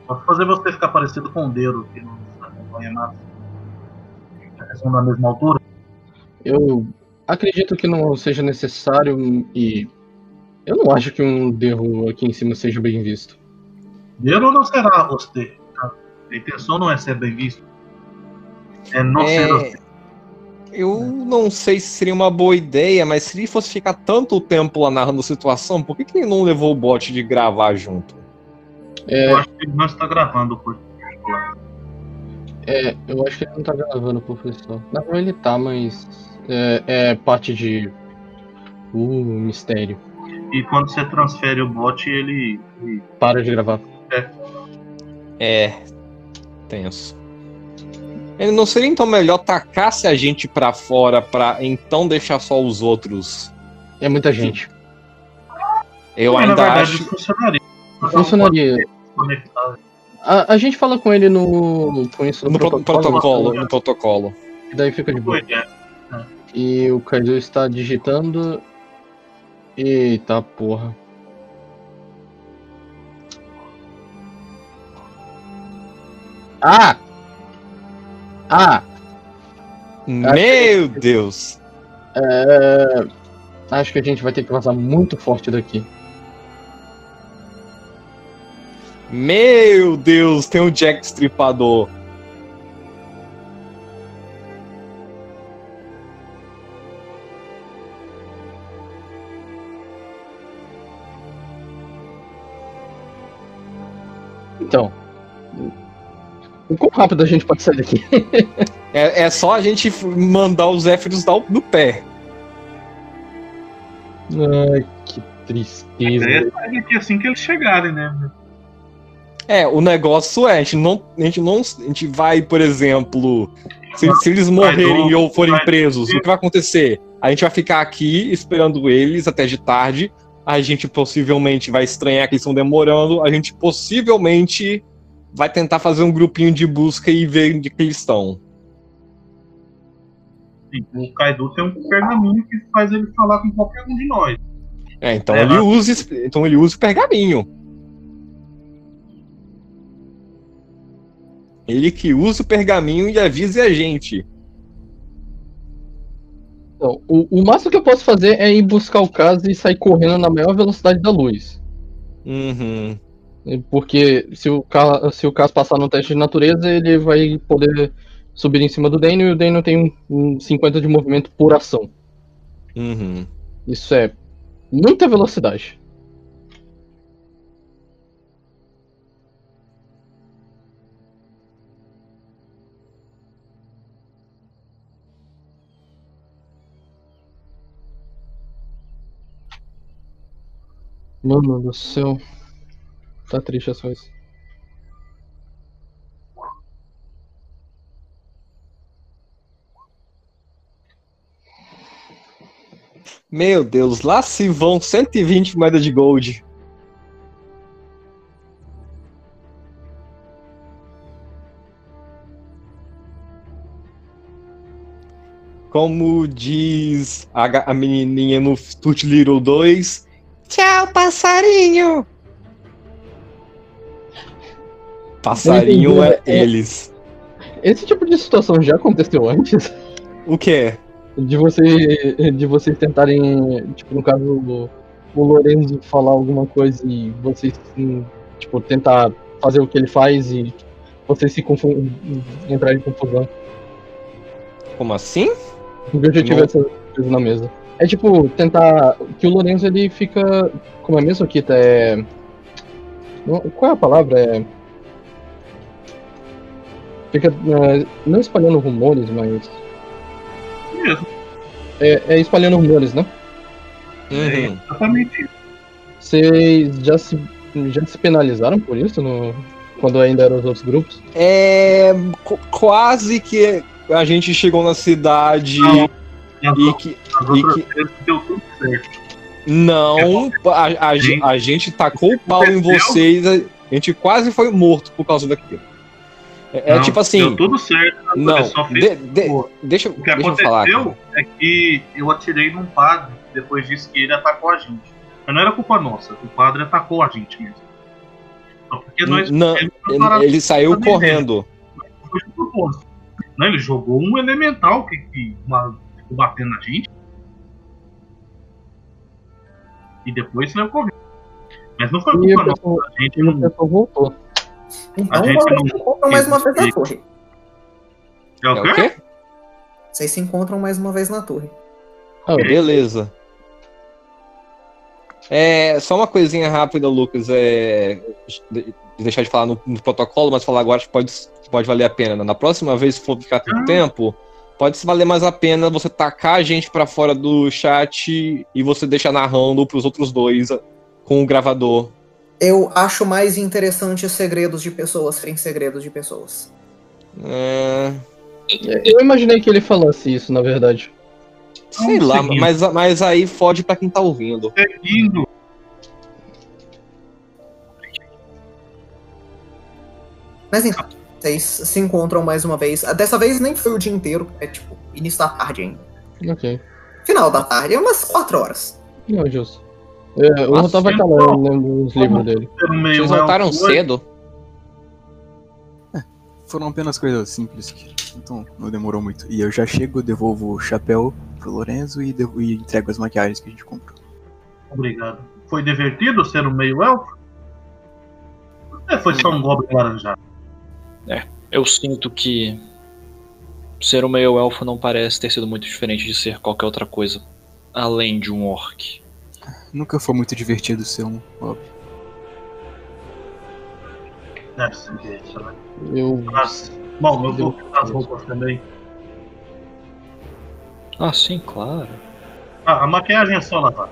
Posso fazer você ficar parecido com o Deiro, que nos acompanha mais. Já são da mesma altura. Eu acredito que não seja necessário e eu não acho que um derro aqui em cima seja bem visto. Deiro não será você. tá? A intenção não é ser bem visto. É não É, ser você. Eu não sei se seria uma boa ideia, mas se ele fosse ficar tanto tempo lá narrando a situação, por que, que ele não levou o bot de gravar junto? É, Eu acho que ele não está gravando por é, eu acho que ele não tá gravando, professor. Na real ele tá, mas é, é parte de. Uh, mistério. E quando você transfere o bot, ele. ele- Para de gravar. É. Tenso. Ele não seria então melhor tacasse a gente pra fora pra então deixar só os outros? É muita gente. Eu Mas, ainda na verdade, acho. funcionaria. Funcionaria. A, a gente fala com ele no. Com isso No pro- protocolo, no protocolo. E daí fica de boa. É. E o Kaido está digitando. Eita porra. Ah! Ah! Meu Deus! É... Acho que a gente vai ter que vazar muito forte daqui. Meu Deus, tem um Jack Stripador. Então. O quão rápido a gente pode sair daqui? É, é só a gente mandar os Zéfiros dar no pé. Ai, que tristeza. é sair daqui assim que eles chegarem, né? É, o negócio é, a gente não. A gente, não, a gente vai, por exemplo. Se, se eles morrerem ou forem presos, o que vai acontecer? A gente vai ficar aqui esperando eles até de tarde. A gente possivelmente vai estranhar que eles estão demorando. A gente possivelmente vai tentar fazer um grupinho de busca e ver onde que eles estão. O Kaido tem um pergaminho que faz ele falar com qualquer um de nós. É, então É, ele usa, então ele usa o pergaminho. Ele que usa o pergaminho e avise a gente. Então, o, o máximo que eu posso fazer é ir buscar o caso e sair correndo na maior velocidade da luz. Uhum. Porque se o, ca- se o caso passar no teste de natureza, ele vai poder subir em cima do Dano e o Dano tem um, um 50 de movimento por ação. Uhum. Isso é muita velocidade. Mano do céu. Tá triste as coisas. Meu Deus, lá se vão 120 moedas de gold. Como diz a, a menininha no Tut Little 2. Tchau, passarinho! Passarinho é eles. Esse tipo de situação já aconteceu antes? O que? De você. De vocês tentarem. Tipo, no caso, o, o Lorenzo falar alguma coisa e vocês hum, tipo, tentar fazer o que ele faz e vocês se confundem. entrar em confusão. Como assim? Eu já tive Não. essa coisa na mesa. É tipo, tentar. Que o Lorenzo ele fica. Como é mesmo, Kita? É. não- Qual é a palavra? É. Fica. é, não espalhando rumores, mas. É, é espalhando rumores, né? É Uhum. exatamente isso. Vocês já se, já se penalizaram por isso no, quando ainda eram os outros grupos? É. qu- quase que a gente chegou na cidade Não. As, e que. As e que- deu tudo certo. Não, a, a, ge- a gente tacou o pau em vocês, a gente quase foi morto por causa daquilo. É, é Não, tipo assim. Deu tudo certo. a Não, de- de- deixa, O que deixa eu falar. aconteceu cara. é que eu atirei num padre depois disso que ele atacou a gente. Mas não era culpa nossa, o padre atacou a gente mesmo. Só porque nós Não, ele, ele, saiu correndo. Não, ele jogou um elemental que, que uma, ficou batendo na gente. E depois saiu correndo. Mas não foi culpa o nossa. A gente não. voltou. Então A gente vocês não- se encontram mais uma vez na torre. É É o o quê? Vocês se encontram mais uma vez na torre. Ah, Beleza. É, só uma coisinha rápida, Lucas. É, de- deixar de falar no, no protocolo, mas falar agora acho que pode, pode valer a pena. né? Na próxima vez, se for ficar tanto Ah. tempo, pode se valer mais a pena você tacar a gente pra fora do chat e você deixar narrando pros outros dois com o gravador. Eu acho mais interessante segredos de pessoas serem segredos de pessoas. É, Eu imaginei que ele falasse isso, na verdade. sei Vamos lá, mas, mas aí fode pra quem tá ouvindo. Seguindo. Mas então, vocês se encontram mais uma vez. Dessa vez nem foi o dia inteiro, é tipo início da tarde ainda. Ok. Final da tarde, é umas 4 horas. Não, justo. É, eu Nossa, tava então, calando lendo os livros dele. Vocês voltaram elfo, cedo? Foram apenas coisas simples, que- então não demorou muito. E eu já chego, devolvo o chapéu pro Lorenzo e, devo- e entrego as maquiagens que a gente comprou. Obrigado. Foi divertido ser um meio elfo? É, foi só um goblin laranjado. Eu sinto que ser um meio elfo não parece ter sido muito diferente de ser qualquer outra coisa além de um orc. Nunca foi muito divertido ser um Bob. Deve ser isso, né? Eu. Mas, bom, eu vou as roupas também. Ah, sim, claro. Ah, a maquiagem é só lavar.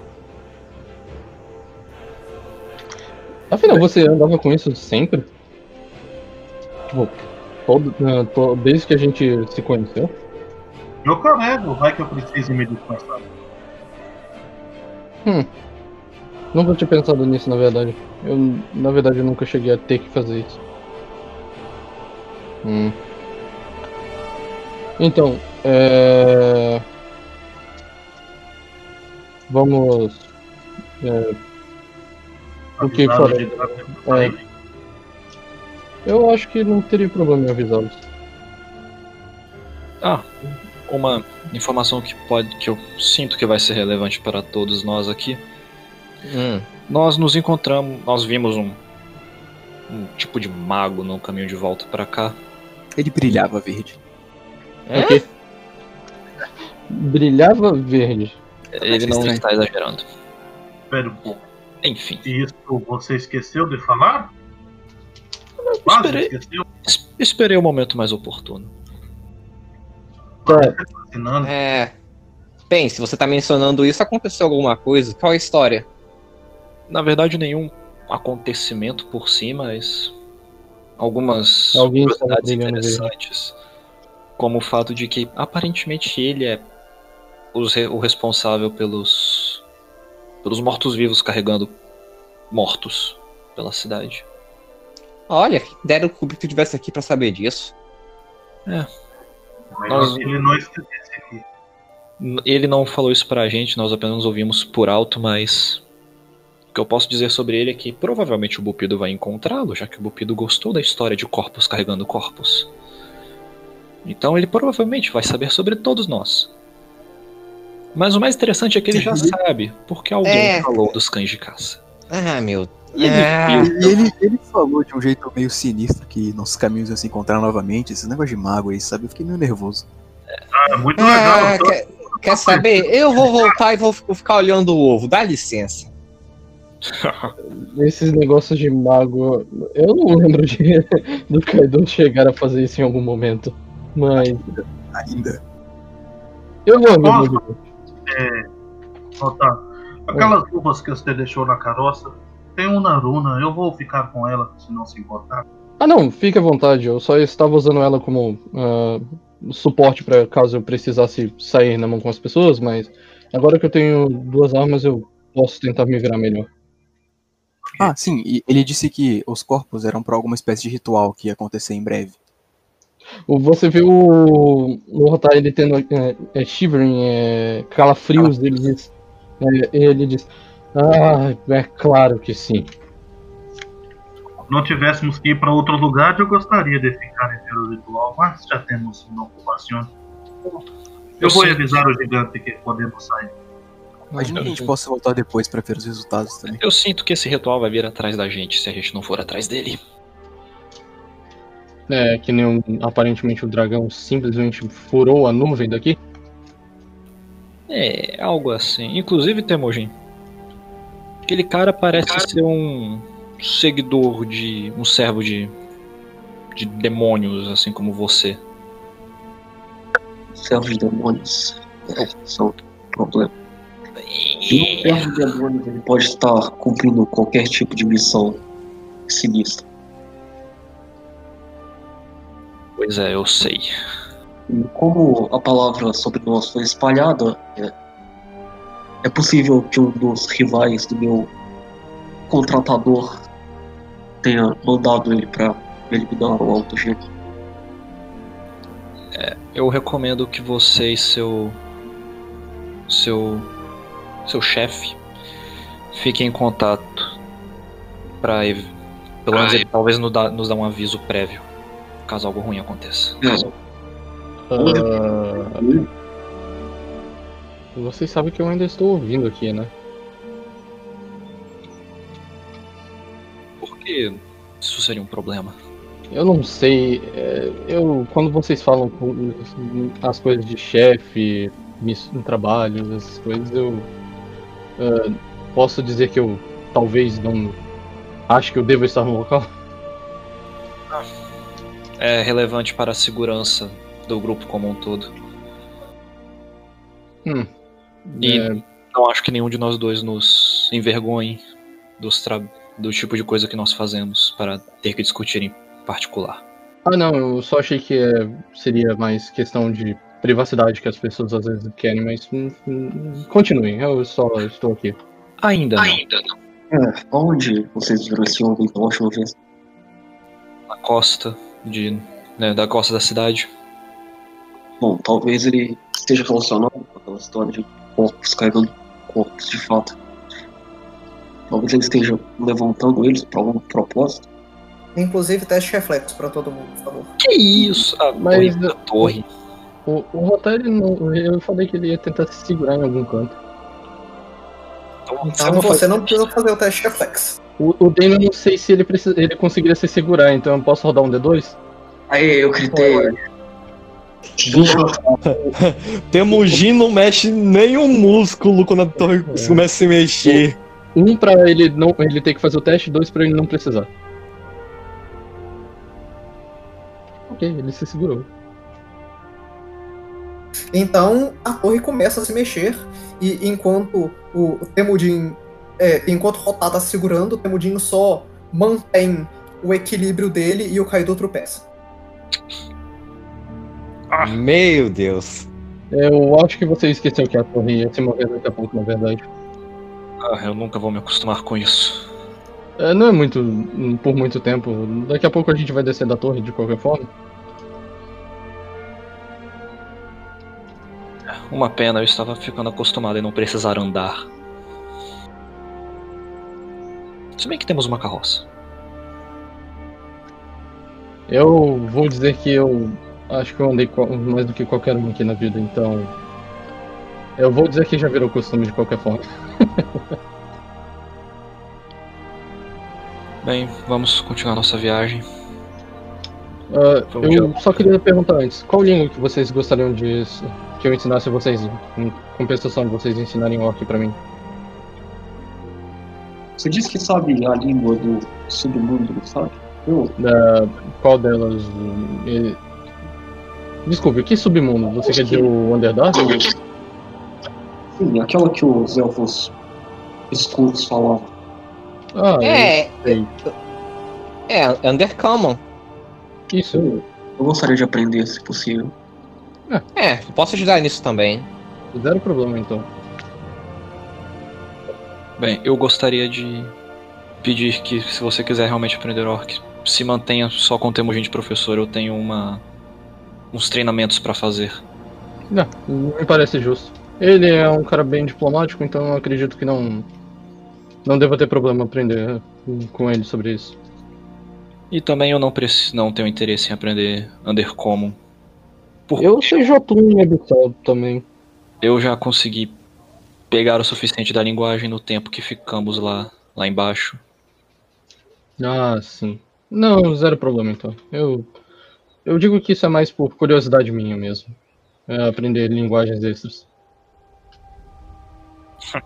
Afinal, você andava com isso sempre? Tipo, todo, eh, to- desde que a gente se conheceu? Eu carrego, vai que eu preciso me descansar. Nunca tinha pensado nisso, na verdade. Eu, na verdade, eu nunca cheguei a ter que fazer isso. Hum. Então, é... Vamos. é, O que dragão. É. Eu acho que não teria problema em avisá-los. Ah, uma informação que pode que eu sinto que vai ser relevante para todos nós aqui. Hum. Nós nos encontramos, nós vimos um um tipo de mago no caminho de volta para cá. Ele brilhava verde. É? Ok. Brilhava verde. Ele não está exagerando. Espera um pouco. Enfim, Isso você esqueceu de falar? Quase esperei, esqueceu? es- esperei o momento mais oportuno. Tá, Assinando. É. Bem, se você tá mencionando isso, aconteceu alguma coisa? Qual a história? Na verdade, nenhum acontecimento por si, mas algumas Alguém curiosidades interessantes. Como o fato de que aparentemente ele é o responsável pelos pelos mortos-vivos carregando mortos pela cidade. Olha, deram que o Brito tivesse aqui pra saber disso. Nós- que ele não estivesse aqui. N- Ele não falou isso pra gente, nós apenas ouvimos por alto, mas o que eu posso dizer sobre ele é que provavelmente o Bupido vai encontrá-lo, já que o Bupido gostou da história de corpos carregando corpos. Então ele provavelmente vai saber sobre todos nós. Mas o mais interessante é que ele já sabe, porque alguém É. falou dos cães de caça. Ah, meu. E ele É. viu. E ele, ele falou de um jeito meio sinistro que nossos caminhos iam se encontrar novamente. Esse negócio de mago aí, sabe? Eu fiquei meio nervoso. Ah, muito legal. Ah, então- quer, quer saber? Eu vou voltar e vou ficar olhando o ovo. Dá licença. Esses negócios de mago. Eu não lembro de, do Kaido chegar a fazer isso em algum momento. Mas. Ainda. Eu vou Nossa. amigo. Ó, tá. Aquelas uvas que você deixou na caroça, tem um Naruna, eu vou ficar com ela se não se importar. Ah não, fique à vontade. Eu só estava usando ela como ah, suporte para caso eu precisasse sair na mão com as pessoas, mas agora que eu tenho duas armas eu posso tentar me virar melhor. Ah, sim. E ele disse que os corpos eram pra alguma espécie de ritual que ia acontecer em breve. O- Você viu o, o Rotar ele tendo é, é, shivering, é, calafrios, ele diz. é, ele diz. Ah, é claro que sim. não tivéssemos que ir para outro lugar, eu gostaria de ficar em pelo ritual, mas já temos uma ocupação. Eu vou sim. avisar o gigante que podemos sair. Imagina que a gente eu- possa voltar depois pra ver os resultados também. Eu sinto que esse ritual vai vir atrás da gente se a gente não for atrás dele. É, que nem um- aparentemente o dragão simplesmente furou a nuvem daqui. É, algo assim. Inclusive, Temujin. Aquele cara parece ser um seguidor de. um servo de. de demônios, assim como você. servos de demônios é, são um problema. E um servo de demônios ele pode estar cumprindo qualquer tipo de missão sinistra. Pois é, eu sei. E como a palavra sobre nós foi espalhada, é, é possível que um dos rivais do meu contratador tenha mandado ele para eliminar o Alto Gênio. Eu recomendo que você e seu. seu. seu chefe fiquem em contato. Pra pelo menos ele talvez nos dá, nos dá um aviso prévio. Caso algo ruim aconteça. Ah, vocês sabem que eu ainda estou ouvindo aqui, né? Por que isso seria um problema? Eu não sei. é, eu quando vocês falam com- as coisas de chefe, em trabalhos, essas coisas, eu é, posso dizer que eu talvez não acho que eu devo estar no local. É relevante para a segurança do grupo como um todo. Hum. E É, não acho que nenhum de nós dois nos envergonhe dos tra... do tipo de coisa que nós fazemos para ter que discutir em particular. Ah, não, eu só achei que é, seria mais questão de privacidade que as pessoas às vezes querem, mas continuem, eu só estou aqui. Ainda não. É, onde vocês viram esse homem pela última vez? Na costa de, né, da costa da cidade. Bom, talvez ele esteja relacionado com aquela história de corpos carregando corpos de fato. Talvez ele esteja levantando eles para algum propósito. Inclusive, teste de reflexo pra todo mundo, por favor. Que isso? A Mas- torre da torre. O, o Rotário, não, eu falei que ele ia tentar se segurar em algum canto. Então, Então você não precisa fazer o teste de reflexo. O, o Dano, eu não sei se ele, precisa, ele conseguiria se segurar, então eu posso rodar um D2? Aí, eu gritei. Temujin não mexe nenhum músculo quando a torre começa a se mexer. Um pra ele não ele ter que fazer o teste, dois pra ele não precisar. Ok, ele se segurou. Então a torre começa a se mexer e enquanto o Temudin, é, enquanto o Rotá tá segurando, o Temudin só mantém o equilíbrio dele e o Kaido tropeça. Meu Deus. Eu acho que você esqueceu que a torre ia se mover daqui a pouco, na verdade. Ah, eu nunca vou me acostumar com isso. É, não é muito por muito tempo. Daqui a pouco a gente vai descer da torre de qualquer forma. Uma pena, eu estava ficando acostumado em não precisar andar. Se bem que temos uma carroça. Eu vou dizer que eu acho que eu andei mais do que qualquer um aqui na vida, então. Eu vou dizer que já virou costume de qualquer forma. Bem, vamos continuar nossa viagem. Vamos eu já. só queria perguntar antes, qual língua que vocês gostariam de que eu ensinasse a vocês, em compensação de vocês ensinarem orc pra mim? Você disse que sabe a língua do submundo, sabe? Eu, Da, qual delas? eh, Desculpe, que submundo? Você quer dizer o Underdark? sim, aquela que os elfos escuros falavam. Ah, É, sei. é, Undercommon. Isso. Eu, gostaria de aprender, se possível. É, eu posso ajudar nisso também. Zero problema então. Bem, eu gostaria de pedir que, se você quiser realmente aprender orc, se mantenha só com o termo de professor. Eu tenho uma uns treinamentos pra fazer. Não, me parece justo. Ele é um cara bem diplomático, então eu acredito que não. Não deva ter problema aprender com ele sobre isso. E também eu não preciso, não tenho interesse em aprender Undercommon. Por- Eu sei Jotun e também. Eu já consegui pegar o suficiente da linguagem no tempo que ficamos lá, lá embaixo. Ah, sim. Não, zero problema então. Eu, eu digo que isso é mais por curiosidade minha mesmo. É aprender linguagens extras.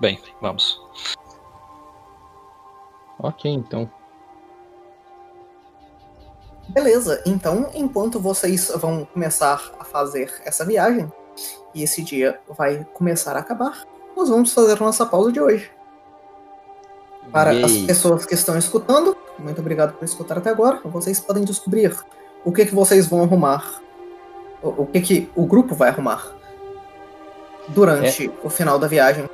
Bem, vamos. Ok, então. Beleza, então enquanto vocês vão começar a fazer essa viagem, e esse dia vai começar a acabar, nós vamos fazer a nossa pausa de hoje. Para as Yay. pessoas que estão escutando, muito obrigado por escutar até agora. Vocês podem descobrir o que, que vocês vão arrumar, o, o que, que o grupo vai arrumar durante o final da viagem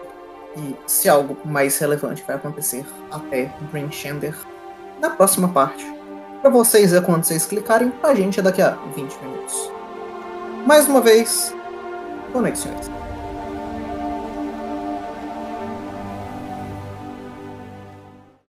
e se algo mais relevante vai acontecer até Green Shander na próxima parte. Para vocês é quando vocês clicarem, pra gente é daqui a 20 minutos. Mais uma vez, conexões.